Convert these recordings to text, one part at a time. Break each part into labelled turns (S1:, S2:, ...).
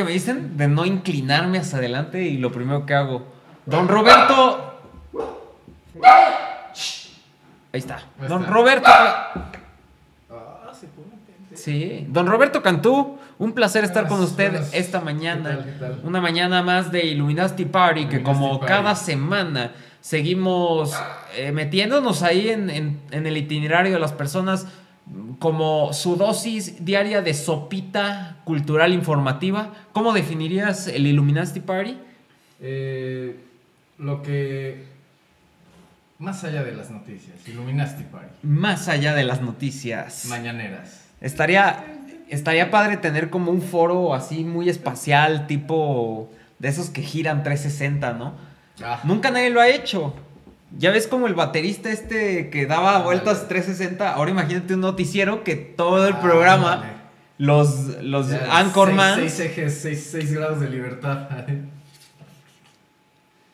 S1: que me dicen, de no inclinarme hacia adelante y lo primero que hago. Don Roberto. Ahí está. Don. Roberto.
S2: Ah.
S1: Sí. Don Roberto Cantú, un placer estar con usted esta
S2: ¿Qué
S1: mañana. Una mañana más de Illuminati Party, que como cada semana seguimos eh, metiéndonos ahí en, en- en el itinerario de las personas como su dosis diaria de sopita cultural informativa. ¿Cómo definirías el Illuminati Party?
S2: Eh, lo que. Más allá de las noticias, Illuminati Party.
S1: Más allá de las noticias.
S2: Mañaneras.
S1: Estaría, estaría padre tener como un foro así muy espacial, tipo de esos que giran 360, ¿no?
S2: Ah,
S1: Nunca nadie lo ha hecho. Ya ves como el baterista este que daba vueltas 360. Ahora imagínate un noticiero que todo el
S2: ah,
S1: programa, los, los
S2: Ya,
S1: Anchorman.
S2: Seis, seis ejes, seis, seis grados de libertad.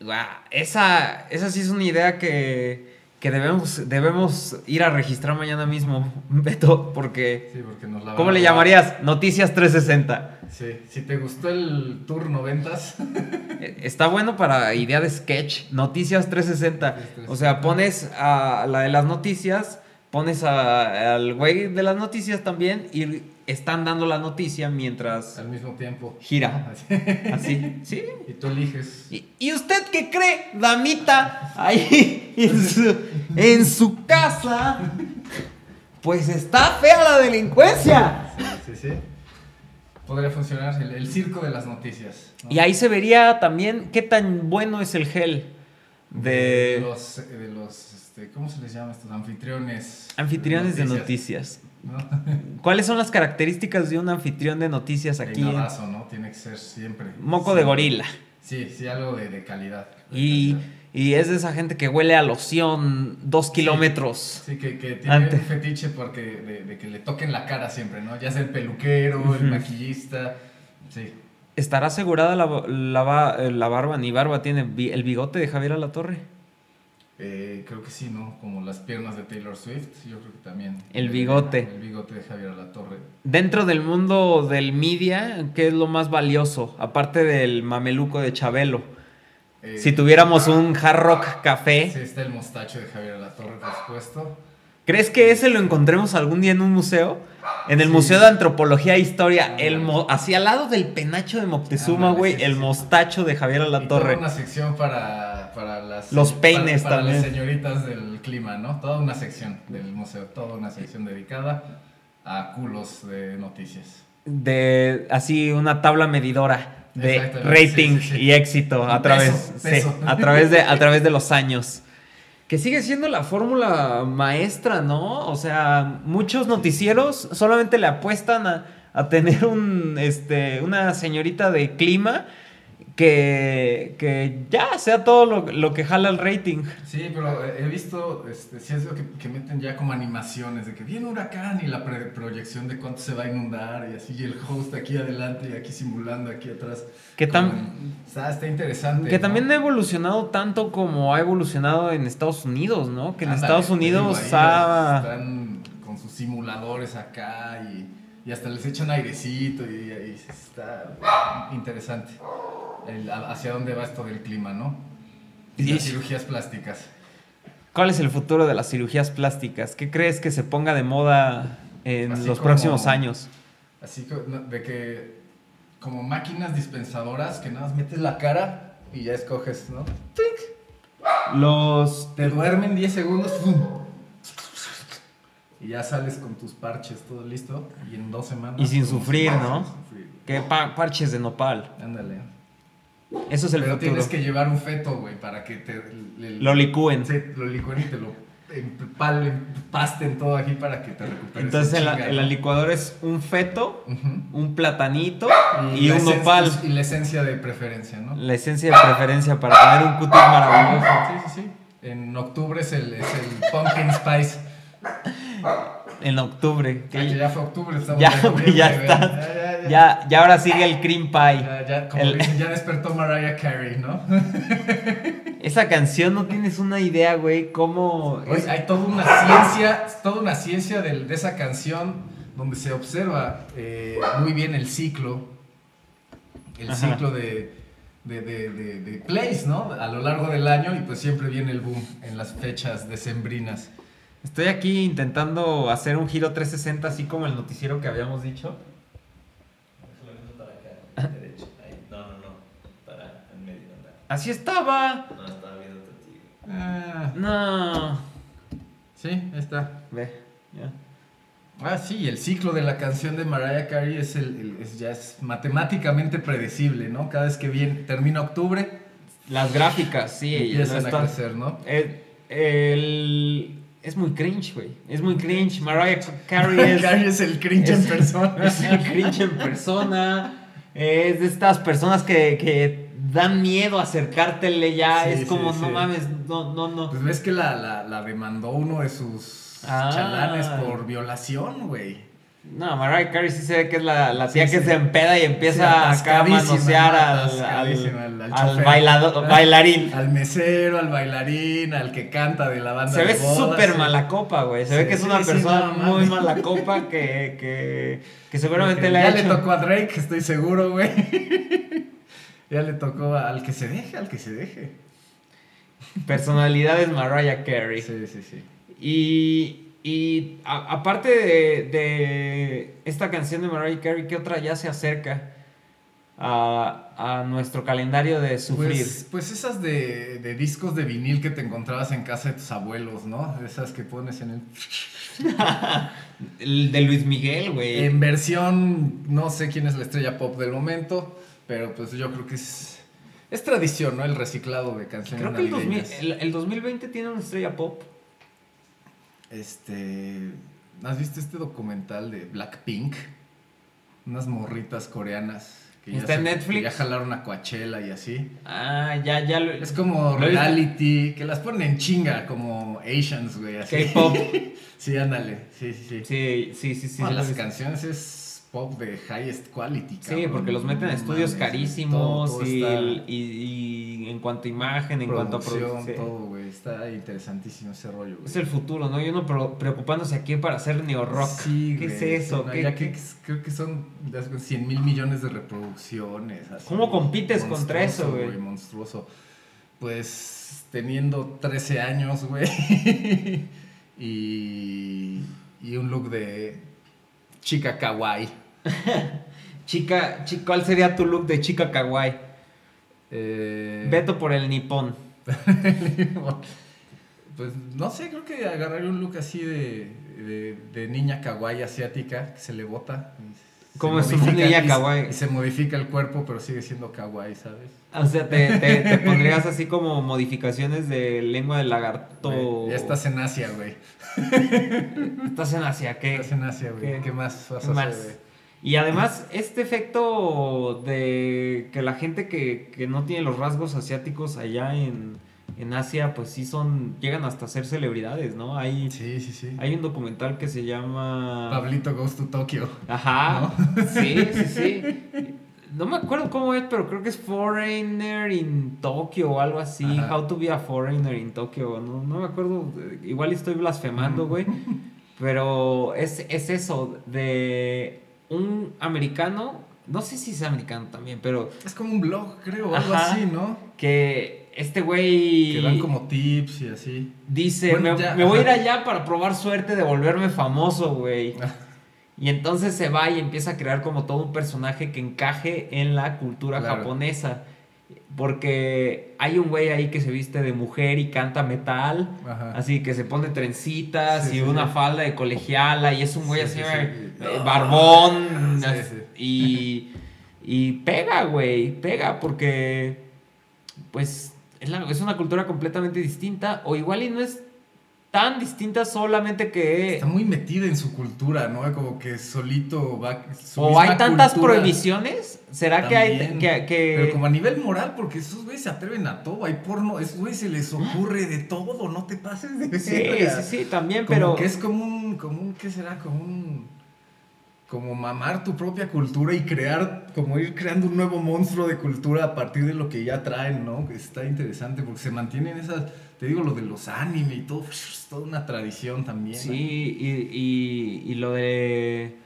S1: Guau, esa, esa sí es una idea que, que debemos, debemos ir a registrar mañana mismo, Beto, porque...
S2: Sí, porque nos la
S1: ¿Cómo le llamarías? Noticias 360.
S2: Sí, si te gustó el tour noventas,
S1: Eh, Está bueno para idea de sketch. Noticias 360. O sea, pones a la de las noticias, pones a- al güey de las noticias también y están dando la noticia mientras
S2: al mismo tiempo.
S1: gira. Así. ¿Sí?
S2: Y tú eliges.
S1: ¿Y, y usted qué cree, damita? Ahí en su, en su casa. Pues está fea la delincuencia.
S2: Sí, sí. Podría funcionar el, el circo de las noticias. ¿no?
S1: Y ahí se vería también qué tan bueno es el gel de
S2: los, de los este, ¿cómo se les llama estos? Anfitriones.
S1: anfitriones de noticias.
S2: ¿no?
S1: ¿Cuáles son las características de un anfitrión de noticias aquí? en
S2: Peinazo, ¿no? Tiene que ser siempre.
S1: Moco de gorila.
S2: Sí, sí, algo de, de calidad. de
S1: Y,
S2: calidad.
S1: y es de esa gente que huele a loción dos kilómetros.
S2: Sí, que, que tiene un fetiche porque de, de que le toquen la cara siempre, ¿no? Ya sea el peluquero, el maquillista. Sí.
S1: ¿Estará asegurada la, la eh, la barba? Ni barba tiene el bigote de Javier Alatorre.
S2: Eh, creo que sí, ¿no? Como las piernas de Taylor Swift, yo creo que también.
S1: El bigote.
S2: El bigote de Javier Alatorre.
S1: Dentro del mundo del media, ¿qué es lo más valioso? Aparte del mameluco de Chabelo.
S2: Eh,
S1: Si tuviéramos un hard rock café,
S2: Sí, está el mostacho de Javier Alatorre, por supuesto.
S1: ¿crees que ese lo encontremos algún día en un museo? En el
S2: Sí.
S1: Museo de Antropología e Historia, el mo- hacia al lado del penacho de Moctezuma, güey, el mostacho de Javier
S2: Y toda
S1: Alatorre.
S2: una sección para, para las...
S1: Los peines
S2: para, para las
S1: también.
S2: señoritas del clima, ¿no? Toda una sección del museo, toda una sección dedicada a culos de noticias.
S1: De así una tabla medidora de rating
S2: sí, sí, sí.
S1: y éxito a través,
S2: peso.
S1: a través de a través de los años. Que sigue siendo la fórmula maestra, ¿no? O sea, muchos noticieros solamente le apuestan a, a tener un este una señorita de clima que, que ya sea todo lo, lo que jala el rating.
S2: Sí, pero he visto, este, sí es lo que, que meten ya como animaciones de que viene un huracán y la pre- proyección de cuánto se va a inundar y así y el host aquí adelante y aquí simulando aquí atrás.
S1: Que tam-
S2: Como en- está, interesante.
S1: Que
S2: ¿no?
S1: también ha evolucionado tanto como ha evolucionado en Estados Unidos, ¿no? Que en
S2: Ándale,
S1: Estados Unidos
S2: ahí
S1: ha...
S2: Están con sus simuladores acá y, y hasta les echan airecito y, y está interesante el- hacia dónde va esto del clima, ¿no? Y
S1: Y-
S2: las cirugías plásticas.
S1: ¿Cuál es el futuro de las cirugías plásticas? ¿Qué crees que se ponga de moda en
S2: Así
S1: los
S2: como-
S1: próximos años?
S2: Así que, de que como máquinas dispensadoras que nada más metes la cara y ya escoges, ¿no?
S1: Los...
S2: Te duermen 10 segundos ¡fum! y ya sales con tus parches todo listo y en dos semanas.
S1: Y sin sufrir, ¿no?
S2: Sin sufrir.
S1: ¿Qué pa- parches de nopal?
S2: Ándale.
S1: Eso es el
S2: Pero
S1: futuro.
S2: tienes que llevar un feto, güey, para que te
S1: Lo licúen.
S2: Sí, lo licúen y te lo empalen, pasten todo aquí para que te recuperes.
S1: Entonces
S2: en
S1: la,
S2: chinga,
S1: en la
S2: ¿no?
S1: licuadora es un feto, un platanito y,
S2: la
S1: un nopal.
S2: Y la esencia de preferencia, ¿no?
S1: La esencia de preferencia para tener un cutis maravilloso.
S2: Sí, sí, sí. En octubre es el, es el Pumpkin Spice.
S1: En octubre. que-
S2: Ah, ya fue octubre, estamos
S1: Ya, ya está.
S2: Ya, ya, ya.
S1: Ahora sigue el cream pie.
S2: Ya, como
S1: El-
S2: dicen, ya despertó Mariah Carey, ¿no?
S1: Esa canción no tienes una idea, güey, cómo...
S2: Oye, hay toda una ciencia, toda una ciencia de, esa canción donde se observa eh, muy bien el ciclo el
S1: Ajá.
S2: ciclo de, de, de, de- de plays, ¿no? A lo largo del año y pues siempre viene el boom en las fechas decembrinas.
S1: Estoy aquí intentando hacer un giro 360 así como el noticiero que habíamos dicho.
S3: para acá, derecho. Ahí. No, no, no. Para en medio.
S1: Así estaba.
S3: No, estaba viendo a.
S2: Ah,
S1: No.
S2: sí, ahí está.
S1: Ve. ya.
S2: Ah, sí, el ciclo de la canción de Mariah Carey es, el, el- es- ya es matemáticamente predecible, ¿no? Cada vez que viene, termina octubre,
S1: Las gráficas, sí.
S2: empiezan
S1: no
S2: a
S1: está-
S2: crecer, ¿no?
S1: El, el- es muy cringe, güey. Es muy cringe. Mariah Carey es,
S2: Carey es el cringe en persona.
S1: es el cringe en persona. Es de estas personas que, que dan miedo acercártele ya.
S2: Sí,
S1: es
S2: sí,
S1: como, no
S2: sí.
S1: mames, no, no, no.
S2: Pues ves que la, la, la demandó uno de sus
S1: Ah.
S2: chalanes por violación, güey.
S1: No, Mariah Carey sí se ve que es la, la
S2: Sí,
S1: tía que
S2: sí.
S1: se empeda y empieza
S2: Sí,
S1: acá a manosear
S2: ¿no?
S1: al, al,
S2: al- al
S1: bailado- bailarín.
S2: Al mesero, al bailarín, al que canta de la banda
S1: Se ve
S2: de
S1: súper mala copa, güey. Se ve que es una persona
S2: no,
S1: muy mala copa que, que, que seguramente
S2: Porque
S1: le ha
S2: ya
S1: hecho.
S2: le tocó a Drake, estoy seguro, güey. ya le tocó al que se deje, al que se deje.
S1: Personalidades Mariah Carey.
S2: Sí, sí, sí.
S1: Y, y a- aparte de, de esta canción de Mariah Carey, ¿qué otra ya se acerca a, a nuestro calendario de sufrir?
S2: Pues, pues esas de, de discos de vinil que te encontrabas en casa de tus abuelos, ¿no? Esas que pones en el...
S1: El de Luis Miguel, güey.
S2: En versión, no sé quién es la estrella pop del momento, pero pues yo creo que es... Es tradición, ¿no? El reciclado de canciones
S1: Creo que el, 2000
S2: navideñas.
S1: el, el 2020 tiene una estrella pop.
S2: Este... ¿Has visto este documental de Blackpink? Unas morritas coreanas. Que
S1: ¿Está en
S2: se-
S1: Netflix?
S2: que ya jalaron a Coachella y así.
S1: Ah, ya, ya lo.
S2: Es como
S1: Lo
S2: reality, que las ponen en chinga, como Asians, güey, así.
S1: K-pop.
S2: Sí, ándale, sí, sí, sí.
S1: Sí, sí, sí, sí. Sí he
S2: las canciones es pop de highest quality,
S1: Sí,
S2: cabrón.
S1: porque los meten en
S2: No
S1: estudios carísimos
S2: todo- todo
S1: y,
S2: está-
S1: y- y en cuanto a imagen, en cuanto a
S2: producción,
S1: producción.
S2: todo, güey, está interesantísimo ese rollo, güey.
S1: Es el futuro, ¿no? Y uno preocupándose aquí para hacer neo-rock.
S2: Sí,
S1: ¿Qué
S2: güey,
S1: es eso?
S2: no,
S1: ¿Qué-
S2: ya
S1: qué-
S2: que creo que son 100 mil millones de reproducciones. así,
S1: ¿Cómo compites contra eso,
S2: monstruoso,
S1: güey?
S2: Monstruoso. Pues teniendo 13 años, güey. y, y un look de chica kawaii.
S1: Chica, chi- ¿cuál sería tu look de chica kawaii?
S2: Eh,
S1: Veto por el nipón.
S2: Pues no sé, creo que agarraría un look así de, de, de niña kawaii asiática que se le bota.
S1: ¿Cómo es una niña
S2: y
S1: kawaii?
S2: Y se modifica el cuerpo, pero sigue siendo kawaii, ¿sabes?
S1: O sea, te, te- te pondrías así como modificaciones de lengua de lagarto.
S2: Ya estás en Asia, güey.
S1: Estás en Asia, ¿qué?
S2: Estás en Asia, güey.
S1: ¿Qué?
S2: ¿Qué, más vas
S1: ¿Qué
S2: a hacer?
S1: Y además, este efecto de que la gente que, que no tiene los rasgos asiáticos allá en, en Asia, pues sí son, llegan hasta ser celebridades, ¿no? Hay,
S2: Sí, sí, sí.
S1: hay un documental que se llama...
S2: Pablito Goes to Tokyo.
S1: Ajá, sí, sí, sí. No me acuerdo cómo es, pero creo que es Foreigner in Tokyo o algo así.
S2: Ajá.
S1: How to be a Foreigner in Tokyo. No, no me acuerdo. Igual estoy blasfemando, güey. Pero es, es eso, de un americano. No sé si es americano también, pero
S2: Es como un blog, creo, algo
S1: Ajá.
S2: así, ¿no?
S1: que este güey
S2: Que dan como tips y así.
S1: dice,
S2: Bueno,
S1: me,
S2: ya,
S1: me voy a ir allá para probar suerte de volverme famoso, güey. Y entonces se va y empieza a crear como todo un personaje que encaje en la cultura
S2: Claro.
S1: japonesa. Porque hay un güey ahí que se viste de mujer y canta metal.
S2: Ajá.
S1: Así que se pone trencitas
S2: Sí,
S1: y
S2: sí,
S1: una
S2: sí.
S1: falda de colegiala y es un güey
S2: Sí,
S1: así,
S2: sí,
S1: eh, eh, barbón. As-
S2: sí.
S1: Y, y pega, güey, pega porque pues es, la- es una cultura completamente distinta o igual y no es tan distinta solamente que...
S2: Está muy metida en su cultura, ¿no? Como que solito va. su
S1: ¿O hay tantas
S2: cultura
S1: prohibiciones? ¿Será que hay que, que-
S2: Pero como a nivel moral, porque esos güeyes se atreven a todo. Hay porno, esos güeyes se les ocurre de todo, no te pases de
S1: Sí,
S2: verga.
S1: sí, sí, también,
S2: Como
S1: pero...
S2: que es como un, como un, ¿qué será? Como un, como mamar tu propia cultura y crear, como ir creando un nuevo monstruo de cultura a partir de lo que ya traen, ¿no? Está interesante porque se mantienen esas, te digo, lo de los anime y todo, es toda una tradición también.
S1: Sí, y, y- y lo de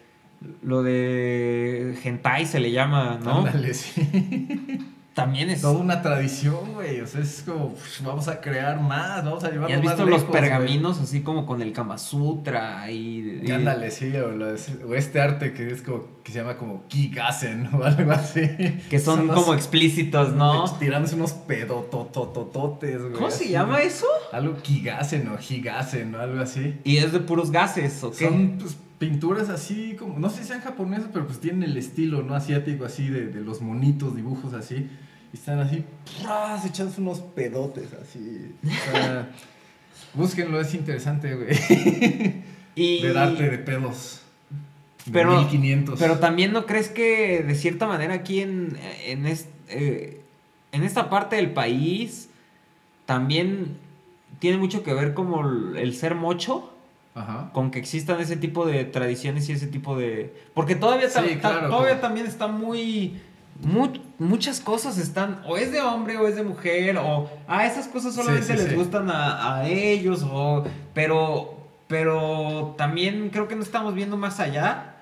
S1: lo de hentai se le llama, ¿no?
S2: Ándale, sí.
S1: También es...
S2: Toda una tradición, güey. O sea, es como, "Uf, vamos a crear más, vamos a
S1: ¿Y
S2: llevarlo
S1: has
S2: más
S1: visto los
S2: lejos, güey".
S1: pergaminos así como con el Kama Sutra y... y-
S2: Ándale, sí, o, lo- o este arte que es como, que se llama como Kigasen o algo así.
S1: Que son como explícitos, ¿no?
S2: Tirándose unos pedototototes, güey.
S1: ¿Cómo se
S2: así,
S1: llama eso?
S2: Algo Kigasen o Higasen o algo así.
S1: Y es de puros gases, ¿o qué?
S2: Son pues, pinturas así como, no sé si sean japonesas, pero pues tienen el estilo, ¿no? Asiático, así, de, de los monitos, dibujos así. Y están así, ¡pras! echándose unos pedotes así. O sea, búsquenlo, es interesante, güey.
S1: Y...
S2: Ver arte de pedos. de
S1: Pero-
S2: 1500.
S1: Pero también no crees que de cierta manera aquí en, en, eh, en esta parte del país también tiene mucho que ver como el, el ser mocho
S2: Ajá.
S1: con que existan ese tipo de tradiciones y ese tipo de... Porque todavía,
S2: Sí,
S1: ta-
S2: claro,
S1: todavía
S2: como-
S1: también está muy, mu- Muchas cosas están, o es de hombre o es de mujer, o a esas cosas
S2: Sí,
S1: solamente
S2: sí,
S1: les
S2: sí.
S1: gustan a, a ellos, o, pero, pero también creo que no estamos viendo más allá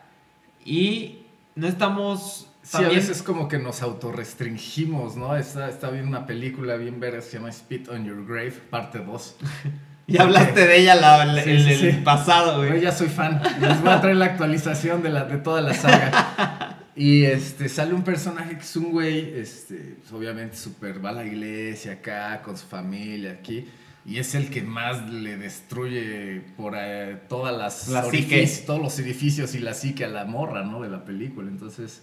S1: y no estamos...
S2: Sí, a
S1: también-
S2: veces como que nos autorrestringimos, ¿no? Está, está viendo una película bien verga, se llama Spit on Your Grave, parte 2.
S1: Ya hablaste de ella la- el,
S2: Sí,
S1: el-
S2: sí,
S1: el
S2: sí.
S1: pasado,
S2: Yo
S1: güey.
S2: ya soy fan. Les voy a traer la actualización de, la, de toda la saga. Y este, sale un personaje que es un güey, este, pues, obviamente súper va a la iglesia acá, con su familia aquí. Y es el que más le destruye por eh, todas las orificios- todos los edificios y la psique a la morra, ¿no? De la película. Entonces,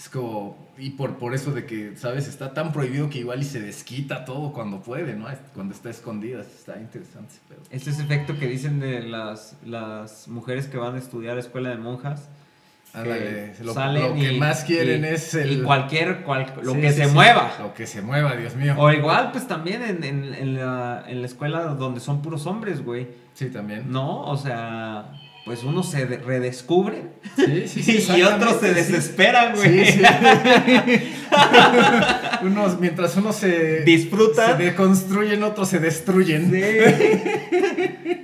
S2: es como, y por, por eso de que, ¿sabes? Está tan prohibido que igual y se desquita todo cuando puede, ¿no? Cuando está escondida. Está interesante. pedo.
S1: Este es efecto que dicen de las, las mujeres que van a estudiar a escuela de monjas.
S2: Ándale, lo, lo que
S1: y-
S2: más quieren
S1: y-
S2: es el...
S1: Y cualquier, cual- lo
S2: Sí,
S1: que
S2: sí,
S1: se
S2: sí,
S1: mueva.
S2: Lo que se mueva, Dios mío.
S1: O igual, pues también en, en- en la, en la escuela donde son puros hombres, güey.
S2: Sí, también.
S1: ¿No? O sea, pues unos se de- redescubren
S2: Sí, sí, sí,
S1: y otros se desesperan, güey.
S2: Sí, sí. unos, mientras unos se,
S1: Disfrutan.
S2: se deconstruyen, otros se destruyen.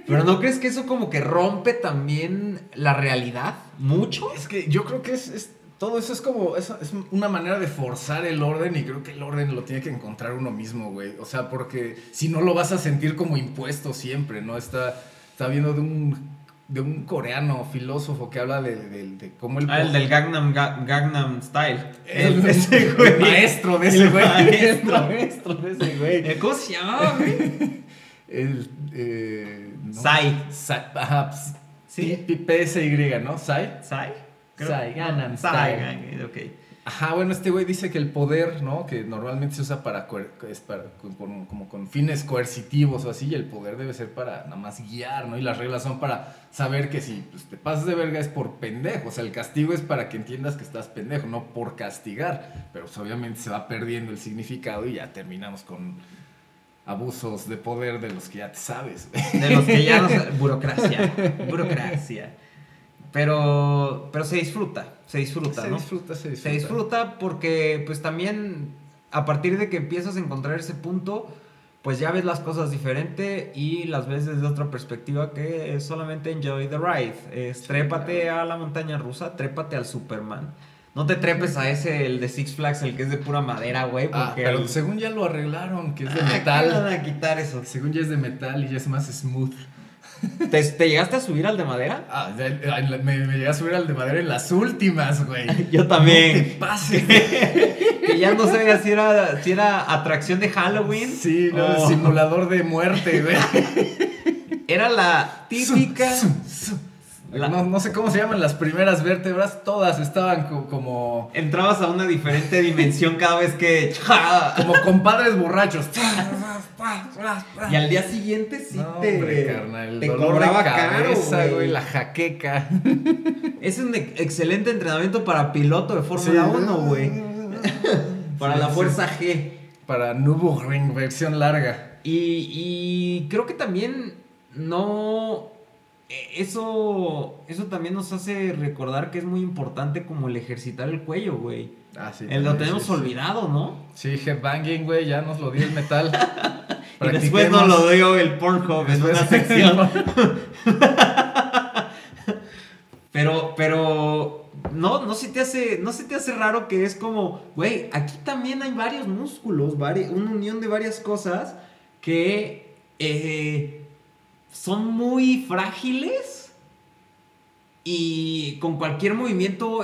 S1: Pero ¿no crees que eso como que rompe también la realidad? ¿Mucho?
S2: Es que yo creo que es, es- todo eso es como, es, es una manera de forzar el orden y creo que el orden lo tiene que encontrar uno mismo, güey. O sea, porque si no lo vas a sentir como impuesto siempre, ¿no? Está, está viendo de un, de un coreano filósofo que habla de, de- de cómo el...
S1: Ah, el del Gangnam, Ga- Gangnam Style.
S2: El,
S1: ese
S2: el maestro de ese
S1: El
S2: güey.
S1: maestro.
S2: El maestro de ese güey.
S1: Eh, ¿Cómo se llama, güey?
S2: El. Eh, no.
S1: Sai.
S2: Sai. Ajá. pues,
S1: Sí.
S2: PSY, ¿no? Sai.
S1: ¿Sai?
S2: Sai, Gangnam
S1: Sai,
S2: Style.
S1: Gangnam, ok.
S2: Ajá, bueno, este güey dice que el poder, ¿no? Que normalmente se usa para, es para como con fines coercitivos o así, y el poder debe ser para nada más guiar, ¿no? Y las reglas son para saber que si pues, te pasas de verga es por pendejo, o sea, el castigo es para que entiendas que estás pendejo, no por castigar, pero pues, obviamente se va perdiendo el significado y ya terminamos con abusos de poder de los que ya te sabes.
S1: De los que ya no sa- Burocracia. Burocracia. Pero, pero se disfruta. Se disfruta,
S2: se
S1: ¿no?
S2: disfruta, se disfruta.
S1: Se disfruta porque, pues también, a partir de que empiezas a encontrar ese punto, pues ya ves las cosas diferente y las ves desde otra perspectiva que es solamente enjoy the ride. Es trépate a la montaña rusa, trépate al Superman. No te trepes a ese, el de Six Flags, el que es de pura madera, güey.
S2: Ah, pero
S1: el-
S2: según ya lo arreglaron, que es de
S1: Ah, ¿qué
S2: metal.
S1: van a quitar eso?
S2: Según ya es de metal y ya es más smooth.
S1: ¿Te, te llegaste a subir al de madera?
S2: Ah, me, me llegué a subir al de madera en las últimas, güey.
S1: Yo también.
S2: No te pases.
S1: que ya no sabía si era, si era atracción de Halloween.
S2: Sí, no, simulador de muerte, güey.
S1: Era la típica. La-
S2: No, no sé cómo se llaman las primeras vértebras, todas estaban co- como,
S1: Entrabas a una diferente dimensión cada vez que.
S2: como compadres borrachos.
S1: Y al día siguiente sí
S2: No,
S1: te.
S2: hombre, carnal, el
S1: te
S2: dolor
S1: cobraba caro,
S2: cabeza,
S1: güey.
S2: la jaqueca.
S1: Es un ex- excelente entrenamiento para piloto de Fórmula 1, güey. Para
S2: Sí,
S1: la
S2: sí.
S1: fuerza G.
S2: Para Nürburgring, versión larga.
S1: Y, y creo que también no. Eh, Eso, eso también nos hace recordar que es muy importante como el ejercitar el cuello, güey.
S2: Ah, sí.
S1: Lo tenemos
S2: sí, sí.
S1: olvidado, ¿no?
S2: Sí, headbanging, güey, ya nos lo dio el metal.
S1: Y después nos lo dio el Pornhub en una sección. Pero, pero, no, no se te hace, no se te hace raro que es como, güey, aquí también hay varios músculos, vari- una unión de varias cosas que eh, son muy frágiles y con cualquier movimiento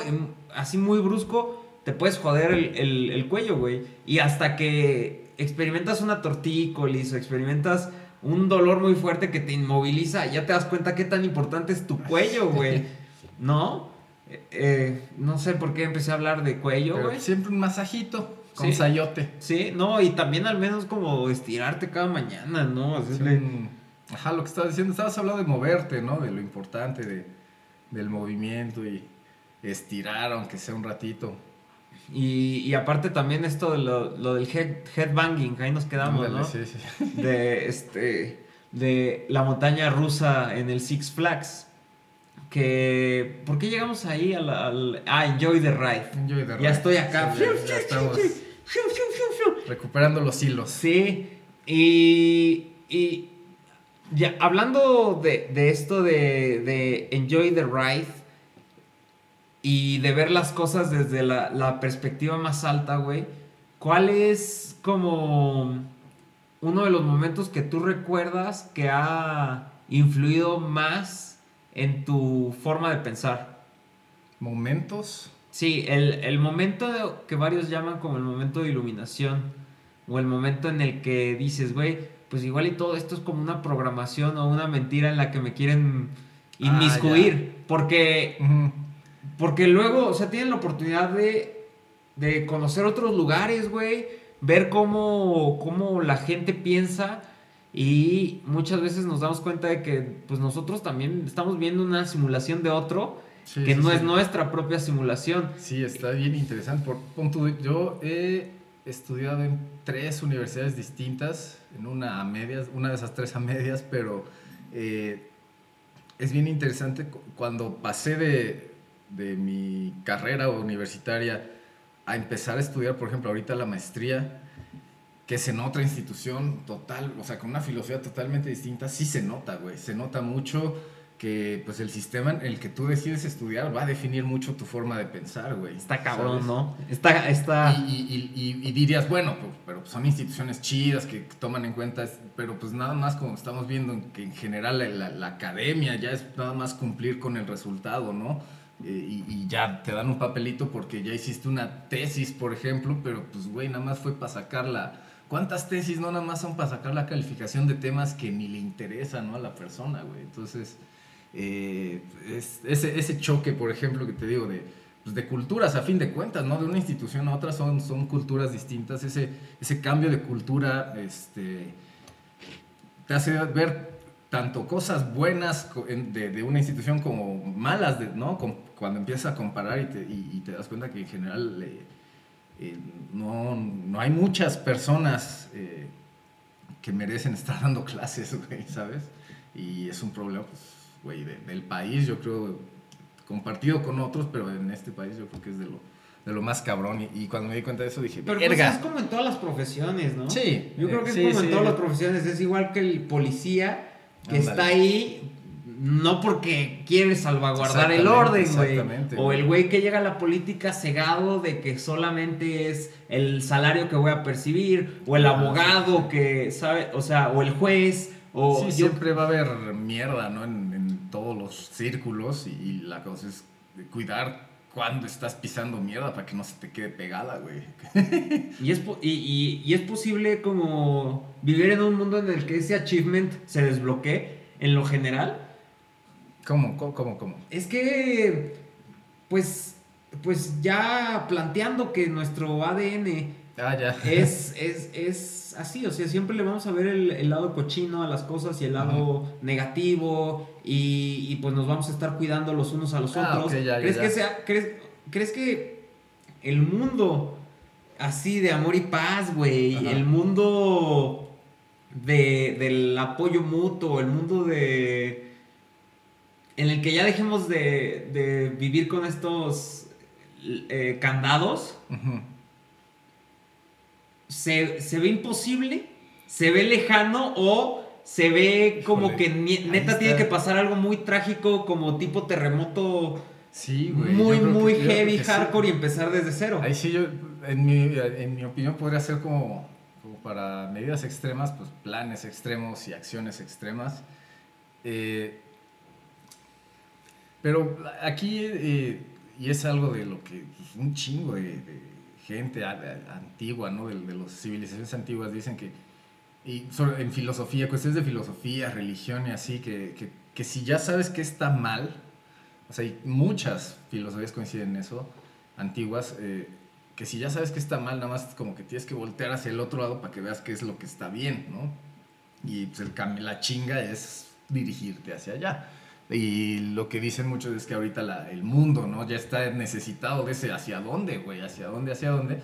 S1: así muy brusco te puedes joder el, el- el cuello, güey. Y hasta que experimentas una tortícolis o experimentas un dolor muy fuerte que te inmoviliza, ya te das cuenta qué tan importante es tu cuello, güey. ¿No? Eh, eh, no sé por qué empecé a hablar de cuello, güey.
S2: siempre un masajito con
S1: Sí.
S2: sayote.
S1: Sí, no, y también al menos como estirarte cada mañana, ¿no? Hacerle-
S2: Un- Ajá, lo que estabas diciendo, estabas hablando de moverte, ¿no? De lo importante de, del movimiento y estirar, aunque sea un ratito.
S1: Y, y aparte también esto de lo, lo del head, headbanging, ahí nos quedamos,
S2: Ándale,
S1: ¿no?
S2: sí, sí.
S1: De este de la montaña rusa en el Six Flags. Que. ¿Por qué llegamos ahí al. al- ah, Enjoy the Ride?
S2: Enjoy the
S1: Ya
S2: ride.
S1: estoy acá.
S2: Sí, ya- ya estamos recuperando los hilos.
S1: Sí, y, y ya hablando de, de esto de, de Enjoy the Ride y de ver las cosas desde la, la perspectiva más alta, güey, ¿cuál es como uno de los momentos que tú recuerdas que ha influido más en tu forma de pensar?
S2: Momentos.
S1: Sí, el, el momento que varios llaman como el momento de iluminación. O el momento en el que dices, güey, pues igual y todo esto es como una programación o una mentira en la que me quieren
S2: Ah,
S1: inmiscuir. porque, porque luego, o sea, tienen la oportunidad de, de conocer otros lugares, güey. Ver cómo, cómo la gente piensa. Y muchas veces nos damos cuenta de que pues nosotros también estamos viendo una simulación de otro
S2: Sí,
S1: que
S2: sí,
S1: no
S2: sí.
S1: es nuestra propia simulación.
S2: Sí, está bien interesante. Por, pon tú, yo he estudiado en tres universidades distintas, en una a medias, una de esas tres a medias, pero eh, es bien interesante cu- cuando pasé de, de mi carrera universitaria a empezar a estudiar, por ejemplo, ahorita la maestría, que es en otra institución total, o sea, con una filosofía totalmente distinta, sí se nota, güey, se nota mucho que pues el sistema en el que tú decides estudiar va a definir mucho tu forma de pensar, güey.
S1: Está cabrón,
S2: ¿sabes?
S1: ¿no? Está, está.
S2: Y, y- y- y dirías, bueno, pues, pero son instituciones chidas que toman en cuenta, pero pues nada más como estamos viendo que en general la, la- la academia ya es nada más cumplir con el resultado, ¿no? Eh, y, y ya te dan un papelito porque ya hiciste una tesis, por ejemplo, pero pues, güey, nada más fue para sacarla. ¿Cuántas tesis no nada más son para sacar la calificación de temas que ni le interesan, ¿no? A la persona, güey. Entonces, eh, es- ese, choque, por ejemplo, que te digo, de, pues, de culturas, a fin de cuentas, ¿no? De una institución a otra son, son culturas distintas. Ese, ese cambio de cultura este, te hace ver tanto cosas buenas de, una institución como malas, ¿no? Cuando empiezas a comparar y te, das cuenta que en general eh, eh, no, no hay muchas personas que merecen estar dando clases, ¿sabes? Y es un problema, pues, güey, de- del país, yo creo, compartido con otros, pero en este país yo creo que es de lo, de lo más cabrón. Y, y cuando me di cuenta de eso dije,
S1: Pero pues, es como en todas las profesiones, ¿no?
S2: Sí,
S1: Yo creo que es
S2: sí,
S1: como en
S2: sí.
S1: todas las profesiones. Es igual que el policía que está ahí no porque quiere salvaguardar el orden, güey. O el güey que llega a la política cegado de que solamente es el salario que voy a percibir. O el
S2: Ah,
S1: abogado que sabe, o sea, o el juez. O
S2: Sí,
S1: yo-
S2: siempre va a haber mierda, ¿no? En, los círculos y, y la cosa es cuidar cuando estás pisando mierda para que no se te quede pegada, güey.
S1: Y es, po- y, y- y es posible como vivir en un mundo en el que ese achievement se desbloquee en lo general.
S2: ¿Cómo, cómo, cómo? cómo?
S1: Es que, pues, pues ya planteando que nuestro ADN
S2: Ah, ya.
S1: es, es, es así, o sea, siempre le vamos a ver el, el lado cochino a las cosas y el lado negativo y, y, pues nos vamos a estar cuidando los unos a los
S2: Ah,
S1: otros.
S2: ya,
S1: ¿Crees,
S2: ya.
S1: Que sea, crees, ¿Crees que el mundo así de amor y paz, güey, el mundo de, del apoyo mutuo, el mundo de... En el que ya dejemos de, de vivir con estos eh, candados. Se, se ve imposible, se ve lejano o se ve como
S2: Híjole,
S1: que ni- neta tiene que pasar algo muy trágico como tipo terremoto
S2: Sí, güey.
S1: muy,
S2: que-
S1: muy heavy,
S2: sí.
S1: hardcore y empezar desde cero.
S2: Ahí sí, yo, en mi, en mi opinión, podría ser como, como para medidas extremas, pues planes extremos y acciones extremas. Eh, pero aquí, eh, y es algo de lo que pues, un chingo de, de gente antigua, ¿no? De, las civilizaciones antiguas dicen que, y en filosofía, cuestiones de filosofía, religión y así, que, que, que si ya sabes que está mal, o sea, y muchas filosofías coinciden en eso, antiguas, eh, que si ya sabes que está mal, nada más como que tienes que voltear hacia el otro lado para que veas qué es lo que está bien, ¿no? Y pues el la chinga es dirigirte hacia allá. Y lo que dicen muchos es que ahorita el mundo, ¿no? Ya está necesitado de ese hacia dónde, güey, hacia dónde, hacia dónde.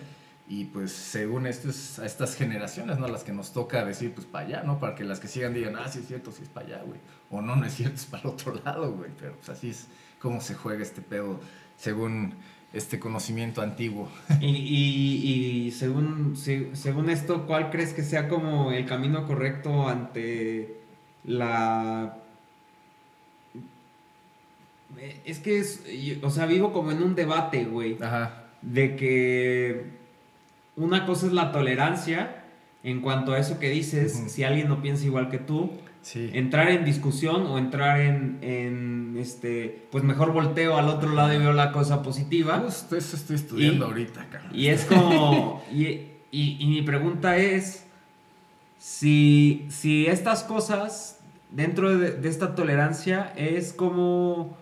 S2: Y pues según estos, a estas generaciones, ¿no? Las que nos toca decir, pues para allá, ¿no? Para que las que sigan digan, ah, sí es cierto, sí es para allá, güey. O no, no es cierto, es para el otro lado, güey. Pero pues así es como se juega este pedo según este conocimiento antiguo.
S1: Y, según, se- según esto, ¿cuál crees que sea como el camino correcto ante la... Es que es, o sea, vivo como en un debate, güey,
S2: Ajá.
S1: de que una cosa es la tolerancia en cuanto a eso que dices, si alguien no piensa igual que tú,
S2: Sí.
S1: entrar en discusión o entrar en, en, este, pues mejor volteo al otro lado y veo la cosa positiva.
S2: Eso estoy estudiando
S1: Y-
S2: ahorita, cabrón.
S1: Y es como. y, y- y mi pregunta es: si, si estas cosas, dentro de, de esta tolerancia, es como.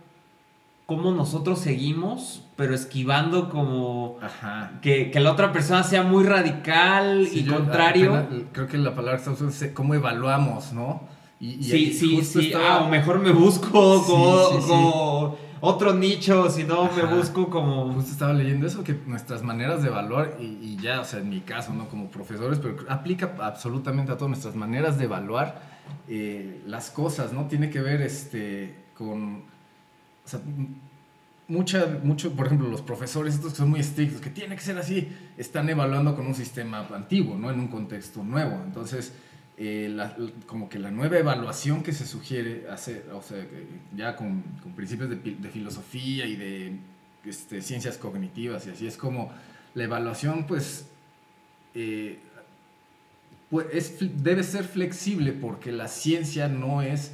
S1: Como nosotros seguimos, pero esquivando como.
S2: Ajá.
S1: Que, que la otra persona sea muy radical
S2: Sí,
S1: y
S2: yo
S1: contrario.
S2: creo que la palabra estamos usando es cómo evaluamos, ¿no? Y, y-
S1: Sí, sí, sí.
S2: estaba-
S1: Ah, o mejor me busco
S2: Sí,
S1: como,
S2: sí, sí.
S1: como otro nicho, si no me busco como.
S2: Justo estaba leyendo eso, que nuestras maneras de evaluar, y, y ya, o sea, en mi caso, ¿no? Como profesores, pero aplica absolutamente a todas nuestras maneras de evaluar eh, las cosas, ¿no? Tiene que ver este, con, o mucha, por ejemplo, los profesores, estos que son muy estrictos, que tiene que ser así, están evaluando con un sistema antiguo, ¿no? En un contexto nuevo. Entonces, eh, como que la nueva evaluación que se sugiere hacer, ya con, con principios de, filosofía y de este, ciencias cognitivas y así, es como la evaluación, pues, eh, pues es, debe ser flexible porque la ciencia no es,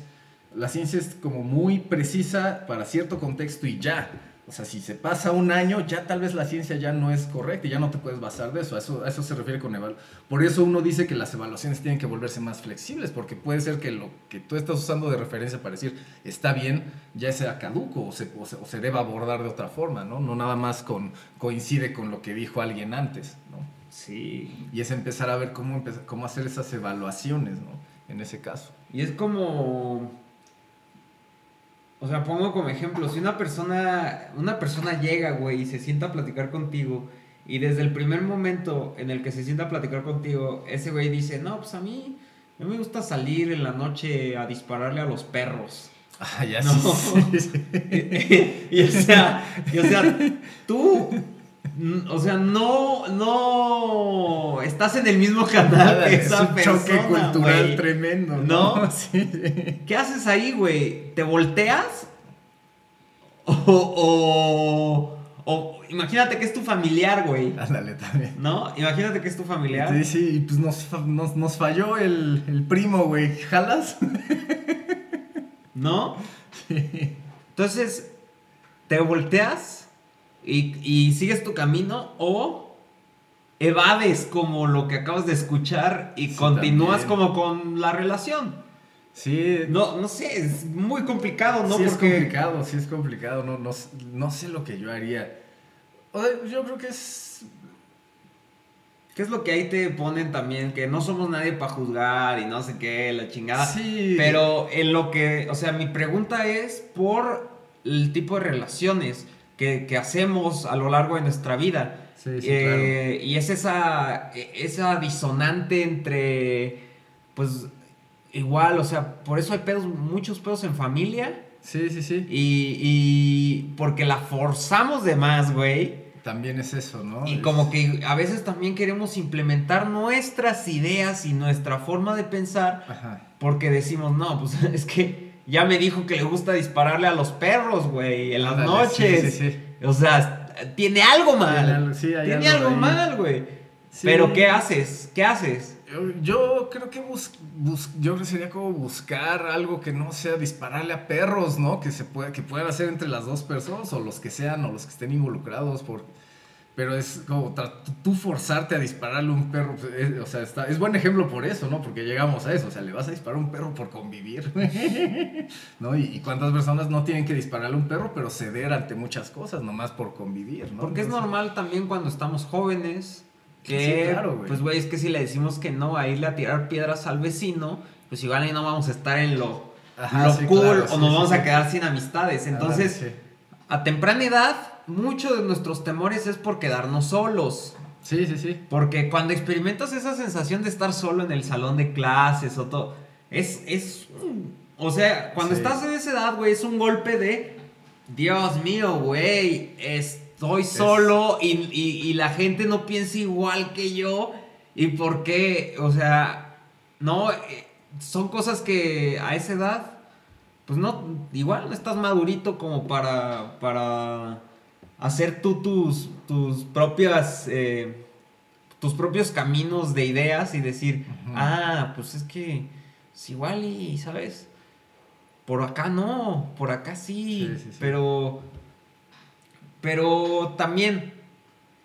S2: la ciencia es como muy precisa para cierto contexto y ya. O sea, si se pasa un año, ya tal vez la ciencia ya no es correcta y ya no te puedes basar de eso. A eso, a eso se refiere con evaluación. Por eso uno dice que las evaluaciones tienen que volverse más flexibles, porque puede ser que lo que tú estás usando de referencia para decir está bien, ya sea caduco o se, o se, o se deba abordar de otra forma, ¿no? No nada más con, coincide con lo que dijo alguien antes, ¿no?
S1: Sí.
S2: Y es empezar a ver cómo, empezar, cómo hacer esas evaluaciones, ¿no? En ese caso.
S1: Y es como. O sea, pongo como ejemplo, si una persona, una persona llega, güey, y se sienta a platicar contigo, y desde el primer momento en el que se sienta a platicar contigo, ese güey dice, no, pues a mí, a mí me gusta salir en la noche a dispararle a los perros.
S2: Ah, ya
S1: No.
S2: sí, sí, sí.
S1: y, o sea, y, o sea, tú, o sea, no, no estás en el mismo canal que
S2: es
S1: esa
S2: un choque cultural tremendo, ¿no?
S1: ¿No?
S2: Sí.
S1: ¿Qué haces ahí, güey? ¿Te volteas? O, o, o imagínate que es tu familiar, güey.
S2: Ándale también.
S1: ¿No? Imagínate que es tu familiar.
S2: Sí, sí, y pues nos, nos, nos falló el, el primo, güey. ¿Jalas?
S1: ¿No? Entonces, te volteas y, y sigues tu camino o evades como lo que acabas de escuchar y
S2: Sí,
S1: continúas
S2: también.
S1: como con la relación.
S2: Sí,
S1: No, no sé, es muy complicado, ¿no?
S2: sí es complicado, sí es complicado. No, no, no sé lo que yo haría. O sea, yo creo que es...
S1: ¿Qué es lo que ahí te ponen también? Que no somos nadie para juzgar y no sé qué, la chingada.
S2: Sí.
S1: Pero en lo que, o sea, mi pregunta es por el tipo de relaciones que, que hacemos a lo largo de nuestra vida.
S2: Sí, sí,
S1: Eh, Y es esa, esa disonante entre, pues, igual, o sea, por eso hay pedos, muchos pedos en familia.
S2: Sí, sí, sí.
S1: Y, y porque la forzamos de más, güey.
S2: También es eso, ¿no?
S1: Y
S2: Es-
S1: como que a veces también queremos implementar nuestras ideas y nuestra forma de pensar
S2: Ajá.
S1: porque decimos, no, pues es que ya me dijo que le gusta dispararle a los perros, güey, en las
S2: Ándale,
S1: noches.
S2: sí, sí, sí.
S1: O sea, tiene algo mal.
S2: Tiene algo- sí, hay
S1: tiene
S2: algo
S1: mal, güey.
S2: Sí.
S1: Pero ¿qué haces? ¿Qué haces?
S2: Yo- Yo creo que bus, bus- yo creo que sería como buscar algo que no sea dispararle a perros, ¿no? Que se pueda, que puedan hacer entre las dos personas o los que sean o los que estén involucrados por pero es como tú forzarte a dispararle a un perro, pues, es- o sea, está, es buen ejemplo por eso, ¿no? Porque llegamos a eso, o sea, le vas a disparar a un perro por convivir, ¿no? Y, y cuántas personas no tienen que dispararle a un perro, pero ceder ante muchas cosas, nomás por convivir, ¿no?
S1: Porque es
S2: Entonces-
S1: normal también cuando estamos jóvenes. Que,
S2: Sí, claro, güey.
S1: pues, güey, es que si le decimos que no a irle a tirar piedras al vecino, pues igual ahí no vamos a estar en lo,
S2: Ajá,
S1: lo
S2: sí,
S1: cool
S2: claro,
S1: o
S2: sí,
S1: nos
S2: sí,
S1: vamos a quedar sin amistades. Entonces, a temprana edad, muchos de nuestros temores es por quedarnos solos.
S2: sí, sí, sí.
S1: Porque cuando experimentas esa sensación de estar solo en el salón de clases o todo, es, es, o sea, cuando
S2: Sí.
S1: estás en esa edad, güey, es un golpe de, Dios mío, güey, estoy solo y, y- y la gente no piensa igual que yo. ¿Y por qué? O sea, no, eh, son cosas que a esa edad, pues no, igual no estás madurito como para, para hacer tú tus, tus propias, eh, tus propios caminos de ideas y decir, ah, pues es que es igual y, ¿sabes? Por acá no, por acá sí,
S2: Sí, sí, sí.
S1: pero, pero también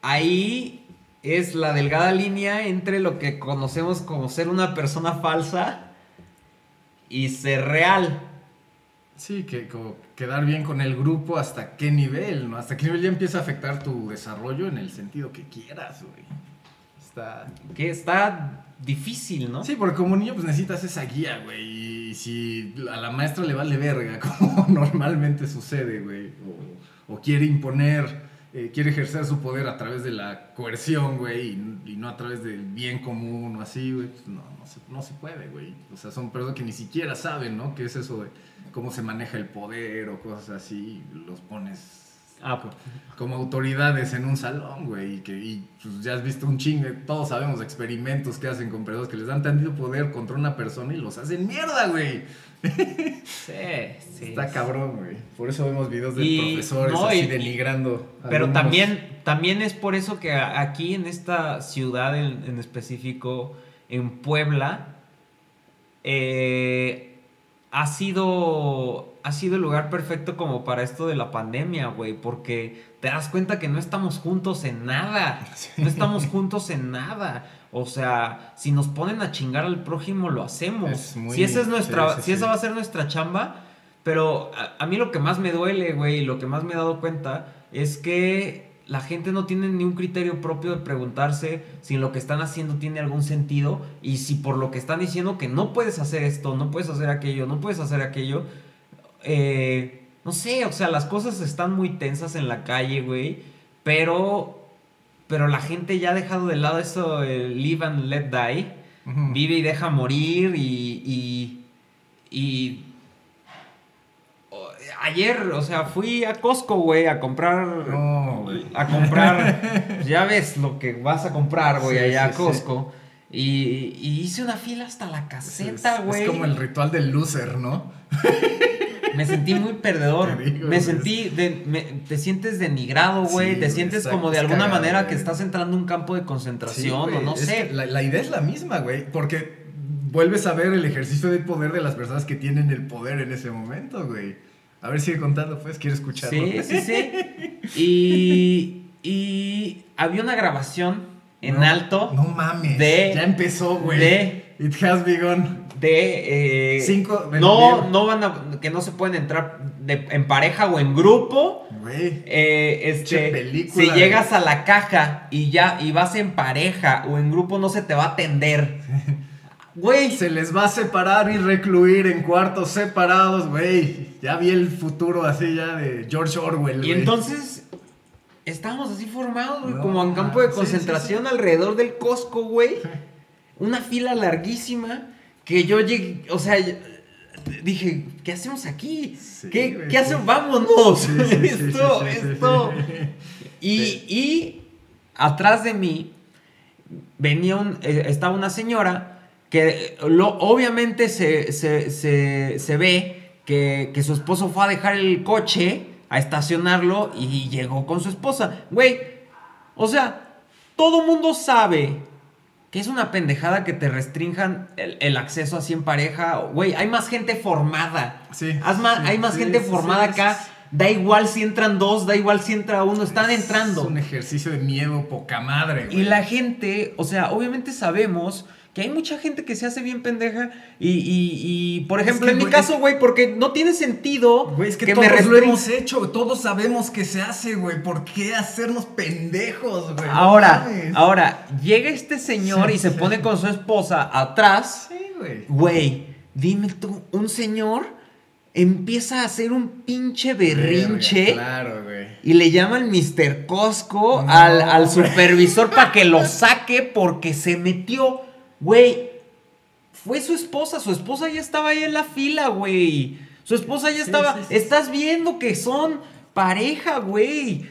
S1: ahí es la delgada línea entre lo que conocemos como ser una persona falsa y ser real.
S2: Sí, que como quedar bien con el grupo hasta qué nivel, ¿no? Hasta qué nivel ya empieza a afectar tu desarrollo en el sentido que quieras, güey. Está...
S1: Que está difícil, ¿no?
S2: Sí, porque como niño pues necesitas esa guía, güey. Y si a la maestra le vale verga, como normalmente sucede, güey. O, o quiere imponer, eh, quiere ejercer su poder a través de la coerción, güey. Y, y no a través del bien común o así, güey. Pues no, no se, no se puede, güey. O sea, son personas que ni siquiera saben, ¿no? ¿Qué es eso de cómo se maneja el poder o cosas así? Los pones
S1: Ah,
S2: como autoridades en un salón, güey, y que y, pues, ya has visto un chingo, todos sabemos experimentos que hacen con personas que les dan tanto poder contra una persona y los hacen mierda, güey.
S1: sí, sí.
S2: Está cabrón, güey. Por eso vemos videos de
S1: Y-
S2: profesores
S1: no,
S2: así
S1: y-
S2: denigrando.
S1: Pero
S2: alumnos.
S1: también, también es por eso que aquí en esta ciudad en, en específico, en Puebla, eh, ha sido ha sido el lugar perfecto como para esto de la pandemia, güey, porque te das cuenta que no estamos juntos en nada, no estamos juntos en nada. O sea, si nos ponen a chingar al prójimo, lo hacemos.
S2: Es muy-
S1: si esa es nuestra,
S2: sí, sí,
S1: si esa va a ser nuestra chamba, pero a, a mí lo que más me duele, güey, y lo que más me he dado cuenta es que la gente no tiene ni un criterio propio de preguntarse si lo que están haciendo tiene algún sentido y si por lo que están diciendo que no puedes hacer esto, no puedes hacer aquello, no puedes hacer aquello, eh, no sé, o sea, las cosas están muy tensas en la calle, güey, pero, pero la gente ya ha dejado de lado eso, el live and let die. Vive y deja morir y, y, ayer, o sea, fui a Costco, güey, a comprar
S2: No, güey.
S1: a comprar, ya ves lo que vas a comprar, güey,
S2: Sí,
S1: allá
S2: sí,
S1: a Costco. Y, y hice una fila hasta la caseta, güey.
S2: es como el ritual del loser, ¿no?
S1: Me sentí muy perdedor.
S2: Digo,
S1: me sentí, de- me- te sientes denigrado, güey.
S2: Sí,
S1: te sientes como de alguna manera
S2: güey.
S1: que estás entrando a un campo de concentración o no
S2: es
S1: sé.
S2: La, la idea es la misma, güey, porque vuelves a ver el ejercicio del poder de las personas que tienen el poder en ese momento, güey. A ver, sigue contando, pues, quiero escucharlo.
S1: Sí, sí, sí. Y, y había una grabación en
S2: No,
S1: alto
S2: No mames.
S1: de-
S2: ya empezó, güey.
S1: de-
S2: It has begun.
S1: de... eh,
S2: Cinco
S1: no, no van a... Que no se pueden entrar de- en pareja o en grupo.
S2: Güey.
S1: Eh, este,
S2: película,
S1: si
S2: güey.
S1: llegas a la caja y ya y vas en pareja o en grupo no se te va a atender. Güey,
S2: Se les va a separar y recluir en cuartos separados, güey. Ya vi el futuro así ya de George Orwell,
S1: y entonces estábamos así formados, güey,
S2: No,
S1: como en campo de concentración
S2: sí, sí.
S1: alrededor del Costco, güey. Una fila larguísima que yo llegué, o sea, dije, ¿qué hacemos aquí? ¿Qué,
S2: güey,
S1: ¿qué
S2: sí.
S1: hacemos? Vámonos. Esto, esto. Y, y atrás de mí venía un, eh, estaba una señora que lo, obviamente se, se, se, se ve que, que su esposo fue a dejar el coche, a estacionarlo y llegó con su esposa. Güey, o sea, todo mundo sabe que es una pendejada que te restrinjan el, el acceso así en pareja. Güey, hay más gente formada.
S2: Sí,
S1: Haz más-
S2: sí,
S1: hay más
S2: sí,
S1: gente
S2: sí,
S1: formada
S2: sí,
S1: acá. Da igual si entran dos, da igual si entra uno, están
S2: Es
S1: entrando.
S2: un ejercicio de miedo poca madre, güey.
S1: Y la gente, o sea, obviamente sabemos que hay mucha gente que se hace bien pendeja. Y, y- y, por
S2: Es
S1: ejemplo,
S2: que,
S1: en mi caso, güey, porque no tiene sentido
S2: Güey, es que,
S1: me
S2: todos lo
S1: restring-
S2: hemos hecho, todos sabemos que se hace, güey. ¿Por qué hacernos pendejos, güey?
S1: Ahora, ahora, llega este señor
S2: Sí,
S1: y se
S2: sí.
S1: pone con su esposa atrás.
S2: Sí, güey.
S1: Güey, dime tú, un señor empieza a hacer un pinche berrinche.
S2: Verga, Claro, güey.
S1: Y le llaman Mr. Costco
S2: No,
S1: al, supervisor para que lo saque porque se metió. Güey, fue su esposa. Su esposa ya estaba ahí en la fila, güey. Su esposa ya estaba.
S2: sí, sí.
S1: Estás viendo que son pareja, güey.